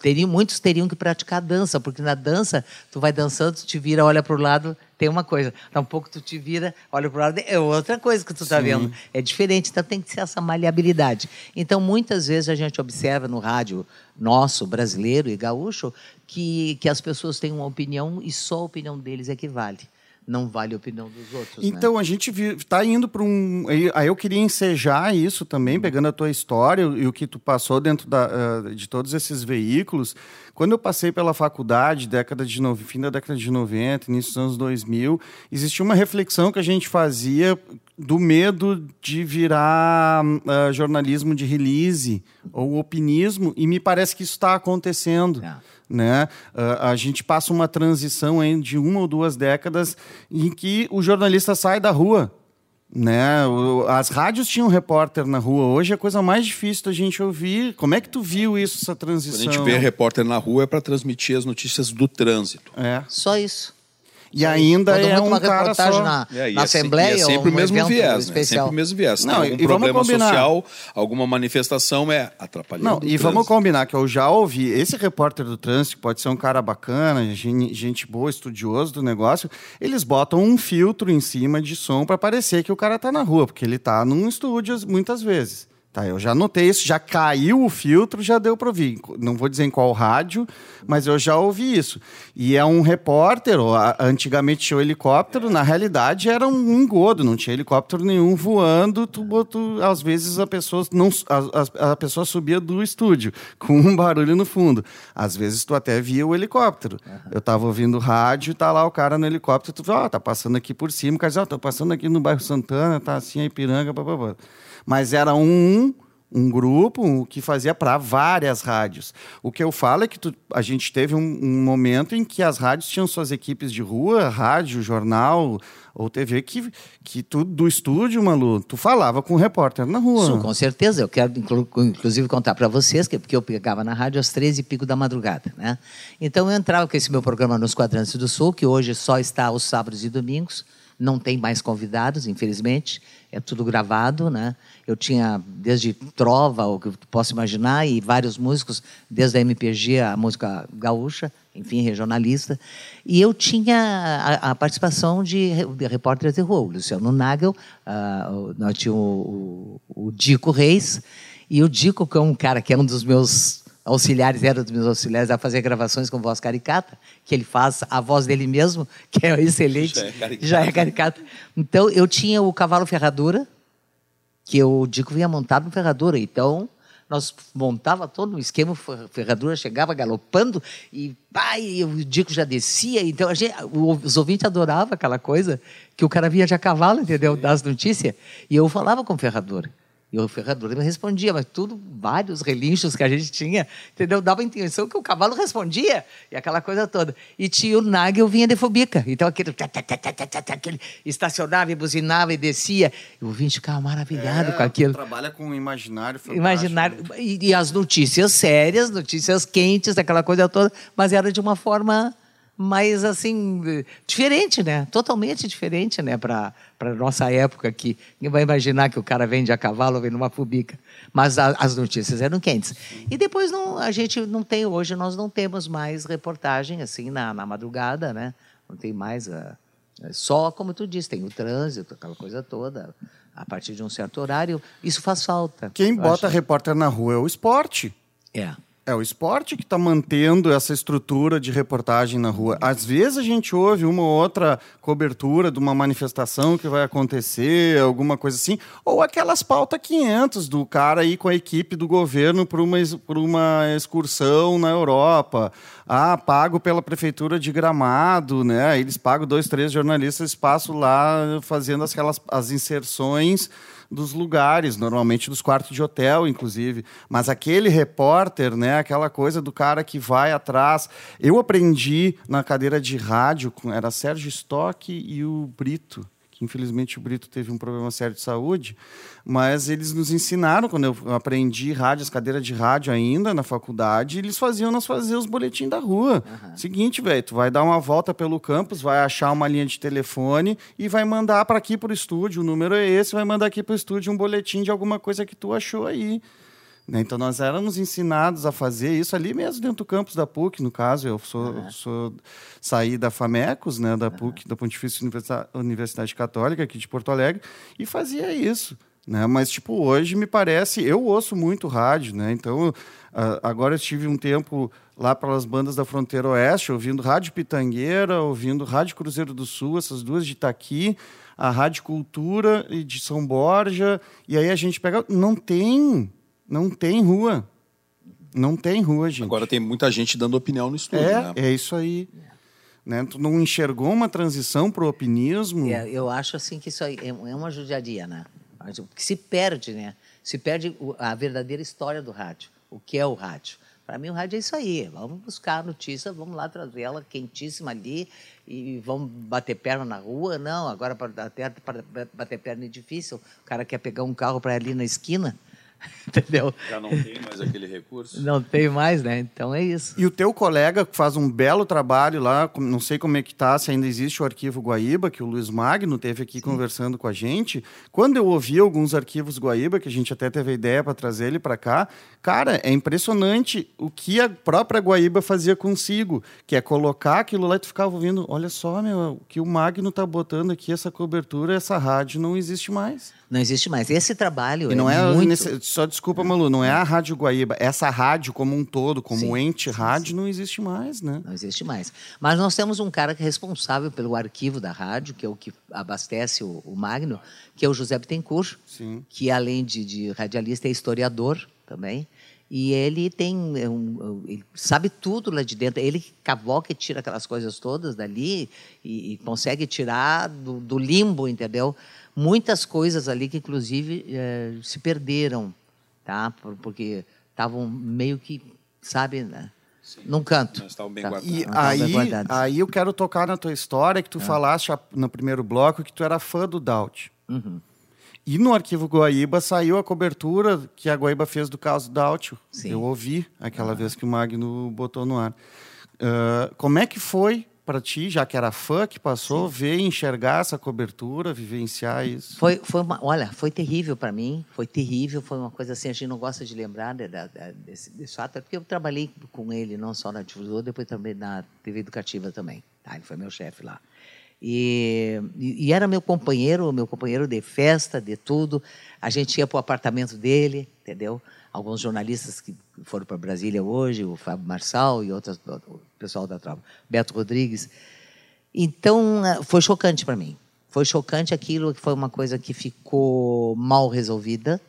Teriam, muitos teriam que praticar dança, porque na dança, tu vai dançando, tu te vira, olha para o lado, tem uma coisa. Tampouco tu te vira, olha para o lado, é outra coisa que tu está vendo. É diferente, então tem que ser essa maleabilidade. Então, muitas vezes a gente observa no rádio nosso, brasileiro e gaúcho, que, que as pessoas têm uma opinião e só a opinião deles é que vale não vale a opinião dos outros. Né? Então, né? a gente está indo para um. Aí eu queria ensejar isso também, pegando a tua história e o que tu passou dentro da, uh, de todos esses veículos. Quando eu passei pela faculdade, década de no... fim da década de 90, início dos anos 2000, existia uma reflexão que a gente fazia do medo de virar uh, jornalismo de release ou opinismo, e me parece que isso está acontecendo. É. Né? Uh, a gente passa uma transição hein, de uma ou duas décadas em que o jornalista sai da rua. Né? As rádios tinham repórter na rua. Hoje é a coisa mais difícil da gente ouvir. Como é que tu viu isso, essa transição? Quando a gente vê repórter na rua é para transmitir as notícias do trânsito. É. Só isso. E ainda é um cara só... na, é, na é Assembleia. É sempre o mesmo viés, né? Sempre o mesmo viés. Não, Tem algum e problema social, alguma manifestação é atrapalhando Não, e vamos combinar que eu já ouvi, esse repórter do trânsito pode ser um cara bacana, gente boa, estudioso do negócio, eles botam um filtro em cima de som para parecer que o cara tá na rua, porque ele tá num estúdio muitas vezes. Tá, eu já notei isso, já caiu o filtro, já deu para ouvir. Não vou dizer em qual rádio, mas eu já ouvi isso. E é um repórter, antigamente tinha o um helicóptero, na realidade era um engodo, não tinha helicóptero nenhum voando, tu, tu, às vezes a pessoa, não, a, a, pessoa subia do estúdio [LAUGHS] com um barulho no fundo. Às vezes tu até via o helicóptero. Eu estava ouvindo rádio, tá lá o cara no helicóptero, tu ó, oh, tá passando aqui por cima, o cara diz, ó, oh, tô passando aqui no bairro Santana, tá assim, a Ipiranga, blá. Mas era um um grupo que fazia para várias rádios. O que eu falo é que tu, a gente teve um, um, momento em que as rádios tinham suas equipes de rua, rádio, jornal ou TV, que, que tu, do estúdio, Malu, tu falava com o repórter na rua. Sim, com certeza. Eu quero, inclusive, contar para vocês, que, porque eu pegava na rádio às 13 e pico da madrugada. Né? Então, eu entrava com esse meu programa nos Quadrantes do Sul, que hoje só está aos sábados e domingos, não tem mais convidados, infelizmente, é tudo gravado, né? Eu tinha desde trova, o que posso imaginar, e vários músicos, desde a MPG, a música gaúcha, enfim, regionalista. E eu tinha a, a participação de, de repórteres de rua, Luciano Nagel, uh, nós tínhamos o, o, o Dico Reis, e o Dico, que é um cara que é um dos meus auxiliares, era dos meus auxiliares a fazer gravações com voz caricata, que ele faz a voz dele mesmo, que é excelente, já é caricata. Já é caricata. Então, eu tinha o cavalo ferradura, que o Dico vinha montado no ferradura. Então, nós montava todo um esquema, ferradura chegava galopando e pai, o Dico já descia. Então, gente, os ouvintes adoravam aquela coisa que o cara via de a cavalo, entendeu? Das notícias. E eu falava com ferradura. E o ferrador me respondia, mas tudo, vários relinchos que a gente tinha, entendeu? Dava a intenção que o cavalo respondia, e aquela coisa toda. E tinha o Nagel vinha de fobica. Então aquele, aquele estacionava e buzinava e descia. E o ouvinte ficava maravilhado é, com aquilo. Trabalha com imaginário. Imaginário. E, e as notícias sérias, notícias quentes, aquela coisa toda, mas era de uma forma mas assim diferente, né? Totalmente diferente, né? Para para nossa época que ninguém vai imaginar que o cara vende a cavalo vem numa fubica. Mas a, as notícias eram quentes. E depois não, a gente não tem hoje nós não temos mais reportagem assim na, na madrugada, né? Não tem mais a, é só como tu disse tem o trânsito, aquela coisa toda. A partir de um certo horário, isso faz falta. Quem bota acho. repórter na rua é o esporte. É. É o esporte que está mantendo essa estrutura de reportagem na rua. Às vezes a gente ouve uma ou outra cobertura de uma manifestação que vai acontecer, alguma coisa assim, ou aquelas pauta 500 do cara aí com a equipe do governo por uma, uma excursão na Europa. Ah, pago pela prefeitura de Gramado, né? Eles pagam dois, três jornalistas espaço lá fazendo aquelas as inserções dos lugares, normalmente dos quartos de hotel, inclusive. Mas aquele repórter, né, aquela coisa do cara que vai atrás. Eu aprendi na cadeira de rádio, era Sérgio Stock e o Brito que infelizmente o Brito teve um problema sério de saúde, mas eles nos ensinaram, quando eu aprendi rádio, as cadeiras de rádio ainda na faculdade, eles faziam nós fazer os boletins da rua. Uhum. Seguinte, velho, tu vai dar uma volta pelo campus, vai achar uma linha de telefone e vai mandar para aqui para o estúdio, o número é esse, vai mandar aqui para o estúdio um boletim de alguma coisa que tu achou aí. Né? Então, nós éramos ensinados a fazer isso ali mesmo dentro do campus da PUC, no caso. Eu sou, uhum. sou saí da FAMECOS, né, da PUC, uhum. da Pontifícia Universidade Católica, aqui de Porto Alegre, e fazia isso. Né? Mas, tipo, hoje me parece... Eu ouço muito rádio, né? Então, agora eu tive um tempo lá pelas bandas da Fronteira Oeste, ouvindo Rádio Pitangueira, ouvindo Rádio Cruzeiro do Sul, essas duas de Itaqui, a Rádio Cultura de São Borja, e aí a gente pega... Não tem não tem rua. Não tem rua, gente. Agora tem muita gente dando opinião no estúdio, é, né? É isso aí. Né? Tu não enxergou uma transição para o opinismo? É, eu acho assim que isso aí é, é uma judiaria, né? Que se perde, né? Se perde a verdadeira história do rádio. O que é o rádio? Para mim, o rádio é isso aí. Vamos buscar a notícia, vamos lá trazer ela quentíssima ali e vamos bater perna na rua. Não, agora para bater perna é difícil. O cara quer pegar um carro para ir ali na esquina. [LAUGHS] Entendeu? Já não tem mais aquele recurso? Não tem mais, né? Então é isso. E o teu colega faz um belo trabalho lá, não sei como é que tá, se ainda existe o arquivo Guaíba, que o Luiz Magno teve aqui Sim. conversando com a gente. Quando eu ouvi alguns arquivos Guaíba, que a gente até teve a ideia para trazer ele para cá, cara, é impressionante o que a própria Guaíba fazia consigo, que é colocar aquilo lá e tu ficava ouvindo, olha só, meu, o que o Magno tá botando aqui, essa cobertura, essa rádio não existe mais. Não existe mais. Esse trabalho e não é, é muito... nesse, só desculpa, Malu, não é a Rádio Guaíba, essa rádio como um todo, como sim, ente sim, rádio, sim. não existe mais, né? Não existe mais. Mas nós temos um cara que é responsável pelo arquivo da rádio, que é o que abastece o, o Magno, que é o José Bittencourt, que além de, de radialista é historiador também. E ele tem um, ele sabe tudo lá de dentro. Ele cavoca e tira aquelas coisas todas dali e, e consegue tirar do, do limbo, entendeu? muitas coisas ali que, inclusive, é, se perderam, tá? Porque estavam meio que, sabe, né? Sim. num canto. Mas estavam bem tá. guardados. E aí, aí eu quero tocar na tua história, que tu é. falaste no primeiro bloco que tu era fã do Daut. Uhum. E no arquivo Guaíba saiu a cobertura que a Guaíba fez do caso Daut. Eu ouvi aquela vez que o Magno botou no ar. Uh, como é que foi para ti, já que era fã que passou, Sim. ver, enxergar essa cobertura, vivenciar isso? Foi, foi uma, olha, foi terrível para mim, foi terrível, foi uma coisa assim, a gente não gosta de lembrar de, de, de, desse, desse fato, é porque eu trabalhei com ele não só na difusora, depois também na TV educativa também, tá? Ele foi meu chefe lá. E, e, era meu companheiro, meu companheiro de festa, de tudo. A gente ia para o apartamento dele, entendeu? alguns jornalistas que foram para Brasília hoje, o Fábio Marçal e outros, o pessoal da tropa, Beto Rodrigues. Então, eh, foi chocante para mim. Foi chocante aquilo que foi uma coisa que ficou mal resolvida,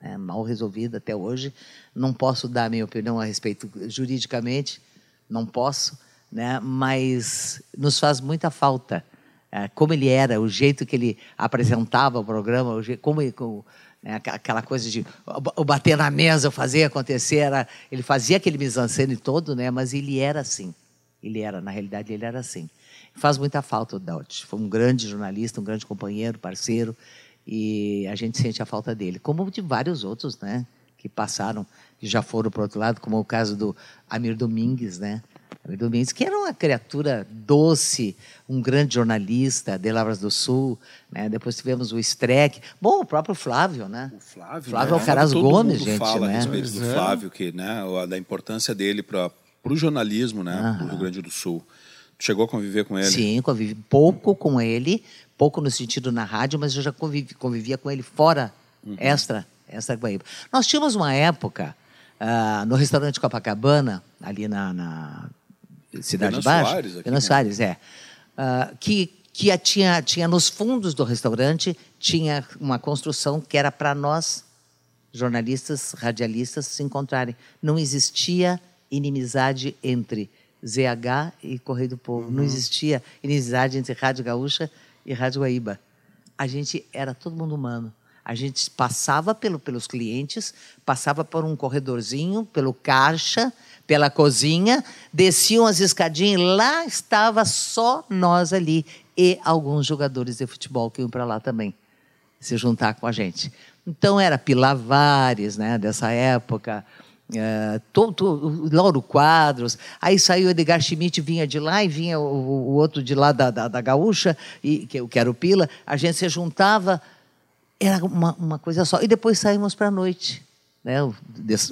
né, mal resolvida até hoje. Não posso dar minha opinião a respeito juridicamente, não posso, né, mas nos faz muita falta. É, como ele era, o jeito que ele apresentava o programa, o jeito, como, como né? Aquela coisa de o bater na mesa, fazer acontecer. Era, ele fazia aquele mise-en-scène todo, né? mas ele era assim. Ele era, na realidade, ele era assim. Faz muita falta o Daut. Foi um grande jornalista, um grande companheiro, parceiro, e a gente sente a falta dele. Como de vários outros, né? Que passaram, que já foram para o outro lado, como o caso do Amir Domingues, né? Domingues, que era uma criatura doce, um grande jornalista de Lavras do Sul. Né? Depois tivemos o Streck. Bom, o próprio Flávio, né? O Flávio, Flávio né? Alcaraz Todo Gomes, mundo gente. fala né? a respeito do é. Flávio, que, né, da importância dele para o jornalismo né, do Rio Grande do Sul. Chegou a conviver com ele? Sim, convivi pouco com ele, pouco no sentido na rádio, mas eu já convivi, convivia com ele fora, uhum. extra, extra Guaíba. Nós tínhamos uma época uh, no restaurante Copacabana, ali na, na Cidade Baixa. Soares, aqui, né? Soares, é. Uh, que que tinha, tinha nos fundos do restaurante tinha uma construção que era para nós jornalistas, radialistas se encontrarem. Não existia inimizade entre ZH e Correio do Povo. Uhum. Não existia inimizade entre Rádio Gaúcha e Rádio Guaíba. A gente era todo mundo humano. A gente passava pelo, pelos clientes, passava por um corredorzinho, pelo caixa, pela cozinha, desciam as escadinhas, lá estava só nós ali e alguns jogadores de futebol que iam para lá também se juntar com a gente. Então era Pilavares, né, dessa época, é, todo, Lauro Quadros, aí saiu Edgar Schmidt, vinha de lá e vinha o, o outro de lá da, da, da Gaúcha, e, que, que era o Pila, a gente se juntava, era uma, uma coisa só. E depois saímos para a noite. Né? O,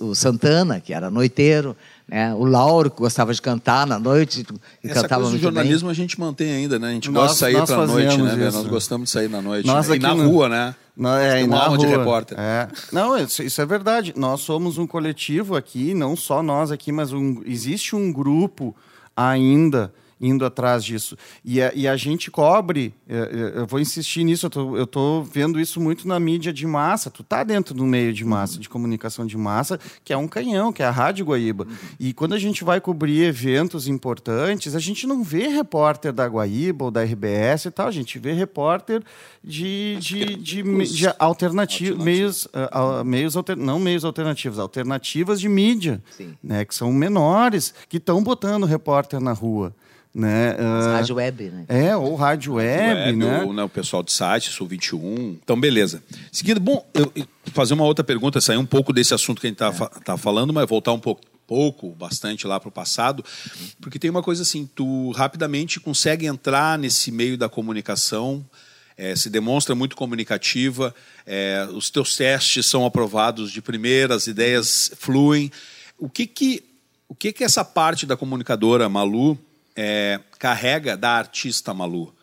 o Santana, que era noiteiro, né? O Lauro, que gostava de cantar na noite. Essa cantava coisa do jornalismo bem. a gente mantém ainda, né? A gente nós, gosta de sair para a noite, né? Nós gostamos de sair na noite. Nós né? E na no... rua, né? Não, é, e na rua. de repórter. É. Não, isso, isso, é verdade. Nós somos um coletivo aqui, não só nós aqui, mas um, existe um grupo ainda indo atrás disso. E a, e a gente cobre, é, é, eu vou insistir nisso, eu estou vendo isso muito na mídia de massa. Tu tá dentro do meio de massa, de comunicação de massa, que é um canhão, que é a Rádio Guaíba. E quando a gente vai cobrir eventos importantes, a gente não vê repórter da Guaíba ou da RBS e tal, a gente vê repórter de, de, de, de alternativos, meios, uh, meios alter, não meios alternativos, alternativas de mídia, né, que são menores, que estão botando repórter na rua. Né? Uh, rádio web, né? É, ou rádio web, web né? Ou, né? O pessoal de site, Sul 21. Então, beleza. Seguindo, bom, eu, eu fazer uma outra pergunta, sair um pouco desse assunto que a gente está é. tá falando, mas voltar um pouco, pouco bastante lá para o passado, porque tem uma coisa assim, tu rapidamente consegue entrar nesse meio da comunicação, é, se demonstra muito comunicativa, é, os teus testes são aprovados de primeira, as ideias fluem. O que que, o que, que essa parte da comunicadora Malu é, carrega da artista Malu.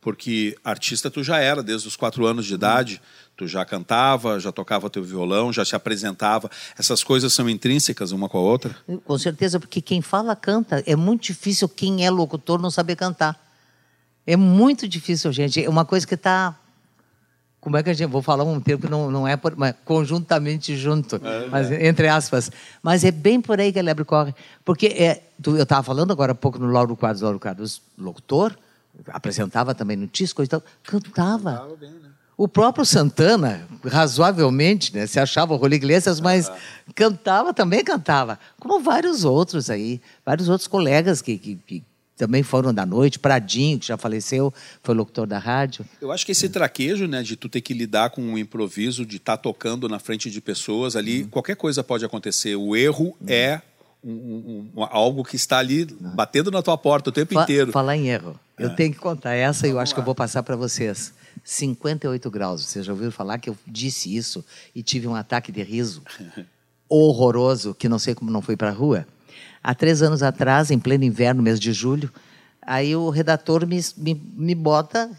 Porque artista tu já era desde os quatro anos de idade, tu já cantava, já tocava teu violão, já se apresentava. Essas coisas são intrínsecas uma com a outra? Com certeza, porque quem fala canta. É muito difícil quem é locutor não saber cantar. É muito difícil, gente. É uma coisa que está como é que a gente vou falar um termo que não, não é por, conjuntamente junto, é, mas é. entre aspas, mas é bem por aí que a lebre corre, porque é, eu estava falando agora há pouco no Lauro Quadros, Lauro Quadros, locutor, apresentava também no Tisco e tal, cantava. cantava bem, né? O próprio Santana, razoavelmente, né, se achava o Rolê Iglesias, mas ah. cantava, também cantava, como vários outros aí, vários outros colegas que, que, que também foram da noite, Pradinho, que já faleceu, foi locutor da rádio. Eu acho que esse traquejo, né, de tu ter que lidar com um improviso, de estar tá tocando na frente de pessoas ali, uhum. qualquer coisa pode acontecer. O erro uhum. é um, um, algo que está ali uhum. batendo na tua porta o tempo Fa inteiro. Falar em erro. É. Eu tenho que contar essa e eu acho lá. que eu vou passar para vocês. 58 graus. Vocês já ouviram falar que eu disse isso e tive um ataque de riso [LAUGHS] horroroso, que não sei como não foi para a rua? Há três anos atrás, em pleno inverno, mês de julho, aí o redator me, me, me bota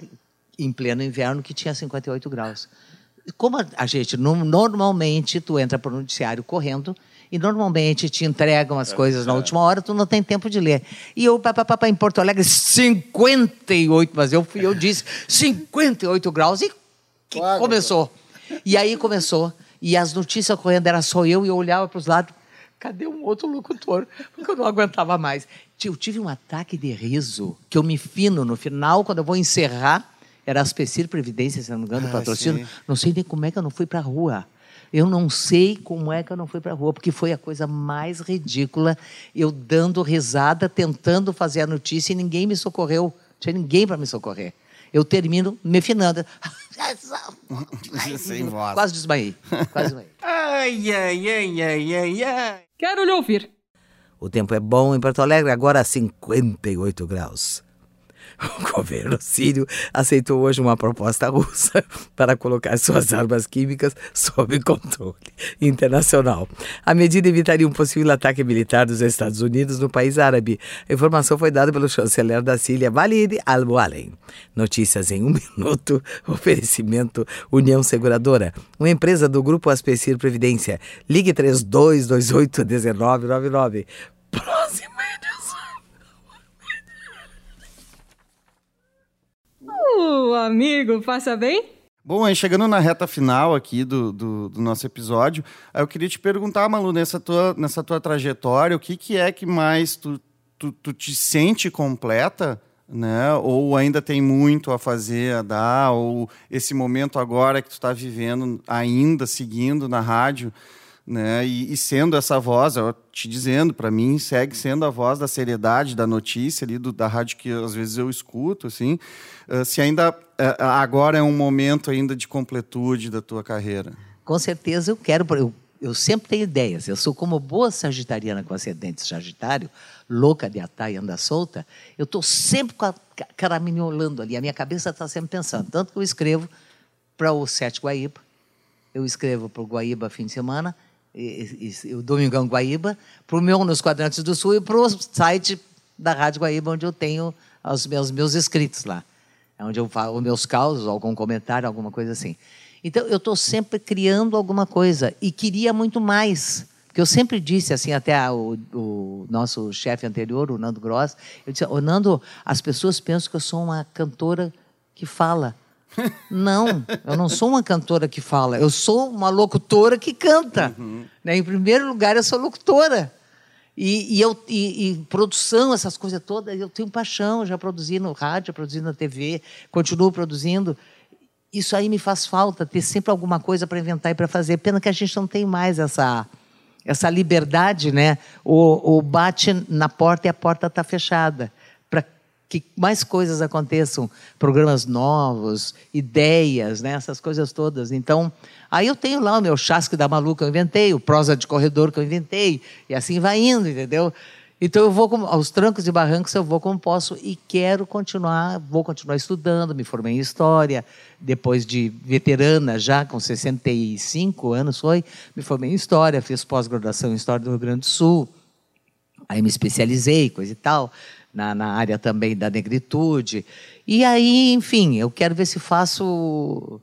em pleno inverno que tinha 58 graus. Como a, a gente, normalmente, tu entra para o noticiário correndo e normalmente te entregam as é, coisas na é. última hora, tu não tem tempo de ler. E eu, papapá, em Porto Alegre, 58, mas eu, eu disse 58 graus e claro, começou. E aí começou. E as notícias correndo era só eu e eu olhava para os lados cadê um outro locutor? Porque eu não aguentava mais. Eu tive um ataque de riso, que eu me fino no final, quando eu vou encerrar, era as Aspecir Previdência, se não me engano, ah, patrocínio. Sim. Não sei nem como é que eu não fui para a rua. Eu não sei como é que eu não fui para a rua, porque foi a coisa mais ridícula. Eu dando risada, tentando fazer a notícia e ninguém me socorreu. Não tinha ninguém para me socorrer. Eu termino me finando. [LAUGHS] Sem voz. Quase desmaiei. Quase desmaiei. ai, ai, ai, ai, ai, ai. Quero lhe ouvir. O tempo é bom em Porto Alegre, agora 58 graus. O governo sírio aceitou hoje uma proposta russa [LAUGHS] para colocar suas armas químicas sob controle internacional. A medida evitaria um possível ataque militar dos Estados Unidos no país árabe. A informação foi dada pelo chanceler da Síria, Walid al-Mualem. Notícias em um [LAUGHS] minuto. Oferecimento União Seguradora, uma empresa do Grupo Aspecir Previdência. Ligue 3228 1999. Próxima edição. Uh, amigo, passa bem? Bom, aí chegando na reta final aqui do, do, do, nosso episódio, eu queria te perguntar, Malu, nessa tua, nessa tua trajetória, o que, que é que mais tu, tu, tu te sente completa, né? Ou ainda tem muito a fazer, a dar, ou esse momento agora que tu está vivendo, ainda seguindo na rádio, né? E, e, sendo essa voz, eu te dizendo, para mim segue sendo a voz da seriedade da notícia ali do, da rádio que às vezes eu escuto, assim. Uh, se ainda uh, agora é um momento ainda de completude da tua carreira. Com certeza eu quero, eu, eu sempre tenho ideias. Eu sou como boa sagitariana com ascendente sagitário, louca de atar e andar solta. Eu estou sempre caraminholando ali. A minha cabeça está sempre pensando. Tanto que eu escrevo para o Sete Guaíba, eu escrevo para o Guaíba fim de semana o Domingão Guaíba, para o meu Nos Quadrantes do Sul e para o site da Rádio Guaíba, onde eu tenho os meus, meus escritos lá. É onde eu falo os meus causos, algum comentário, alguma coisa assim. Então, eu estou sempre criando alguma coisa e queria muito mais. Porque eu sempre disse, assim, até o, o, nosso chefe anterior, o Nando Gross, eu disse, oh, Nando, as pessoas pensam que eu sou uma cantora que fala. Não, eu não sou uma cantora que fala, eu sou uma locutora que canta. Uhum. Né? Em primeiro lugar, eu sou locutora. E, e eu, e, e, produção, essas coisas todas, eu tenho paixão, já produzi no rádio, produzi na TV, continuo produzindo. Isso aí me faz falta, ter sempre alguma coisa para inventar e para fazer. Pena que a gente não tem mais essa, essa liberdade, né? O, o bate na porta e a porta está fechada que mais coisas aconteçam, programas novos, ideias, né? essas coisas todas. Então, aí eu tenho lá o meu chasque da maluca que eu inventei, o prosa de corredor que eu inventei, e assim vai indo, entendeu? Então eu vou com, aos trancos e barrancos eu vou como posso e quero continuar, vou continuar estudando, me formei em história, depois de veterana já com 65 anos foi, me formei em história, fiz pós-graduação em história do Rio Grande do Sul. Aí me especializei, coisa e tal na, na área também da negritude. E aí, enfim, eu quero ver se faço.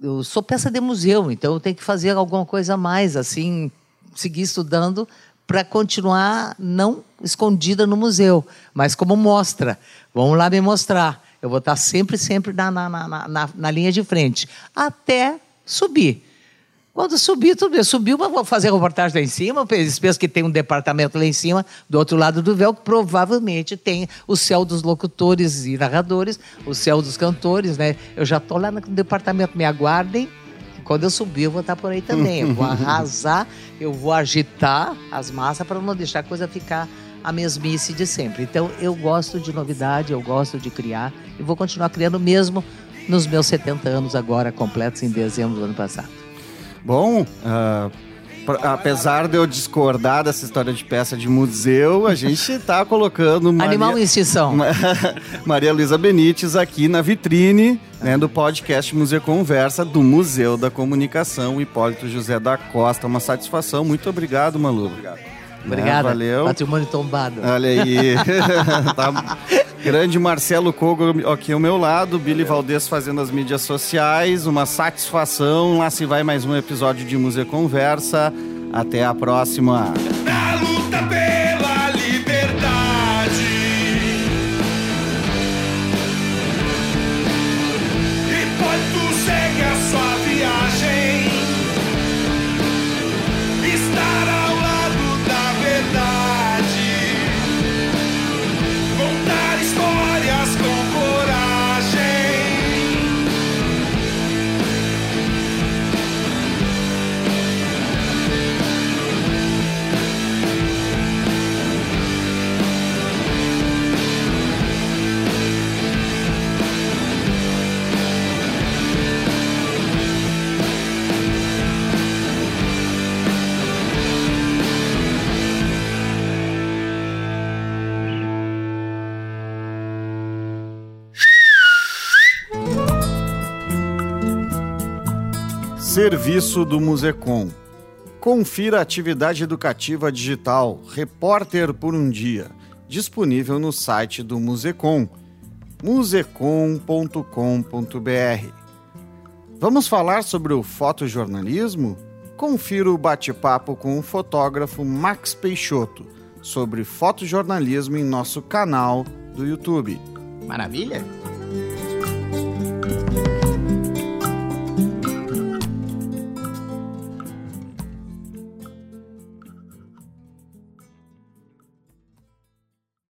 Eu sou peça de museu, então eu tenho que fazer alguma coisa mais, assim, seguir estudando para continuar não escondida no museu, mas como mostra. Vamos lá me mostrar. Eu vou estar sempre, sempre na, na, na, na, na linha de frente, até subir. Quando subir, tudo bem. Subiu para fazer reportagem lá em cima. Eles pensam que tem um departamento lá em cima, do outro lado do véu, que provavelmente tem o céu dos locutores e narradores, o céu dos cantores, né? Eu já estou lá no departamento, me aguardem. Quando eu subir, eu vou estar por aí também. Eu vou [LAUGHS] arrasar, eu vou agitar as massas para não deixar a coisa ficar a mesmice de sempre. Então, eu gosto de novidade, eu gosto de criar e vou continuar criando mesmo nos meus 70 anos agora, completos em dezembro do ano passado. Bom, uh, apesar de eu discordar dessa história de peça de museu, a gente está colocando Maria... Animal em extinção. [LAUGHS] Maria Luísa Benites aqui na vitrine né, do podcast Museu Conversa do Museu da Comunicação Hipólito José da Costa. Uma satisfação. Muito obrigado, Malu. Obrigado. Né? Valeu. Patrimônio tombado. Olha aí. [LAUGHS] tá. Grande Marcelo Kogo aqui ao meu lado, Billy Valdez fazendo as mídias sociais. Uma satisfação. Lá se vai mais um episódio de Museu Conversa. Até a próxima. Serviço do Musecom. Confira a atividade educativa digital Repórter por um Dia, disponível no site do Musecom, musecom.com.br. Vamos falar sobre o fotojornalismo? Confira o bate-papo com o fotógrafo Max Peixoto sobre fotojornalismo em nosso canal do YouTube. Maravilha!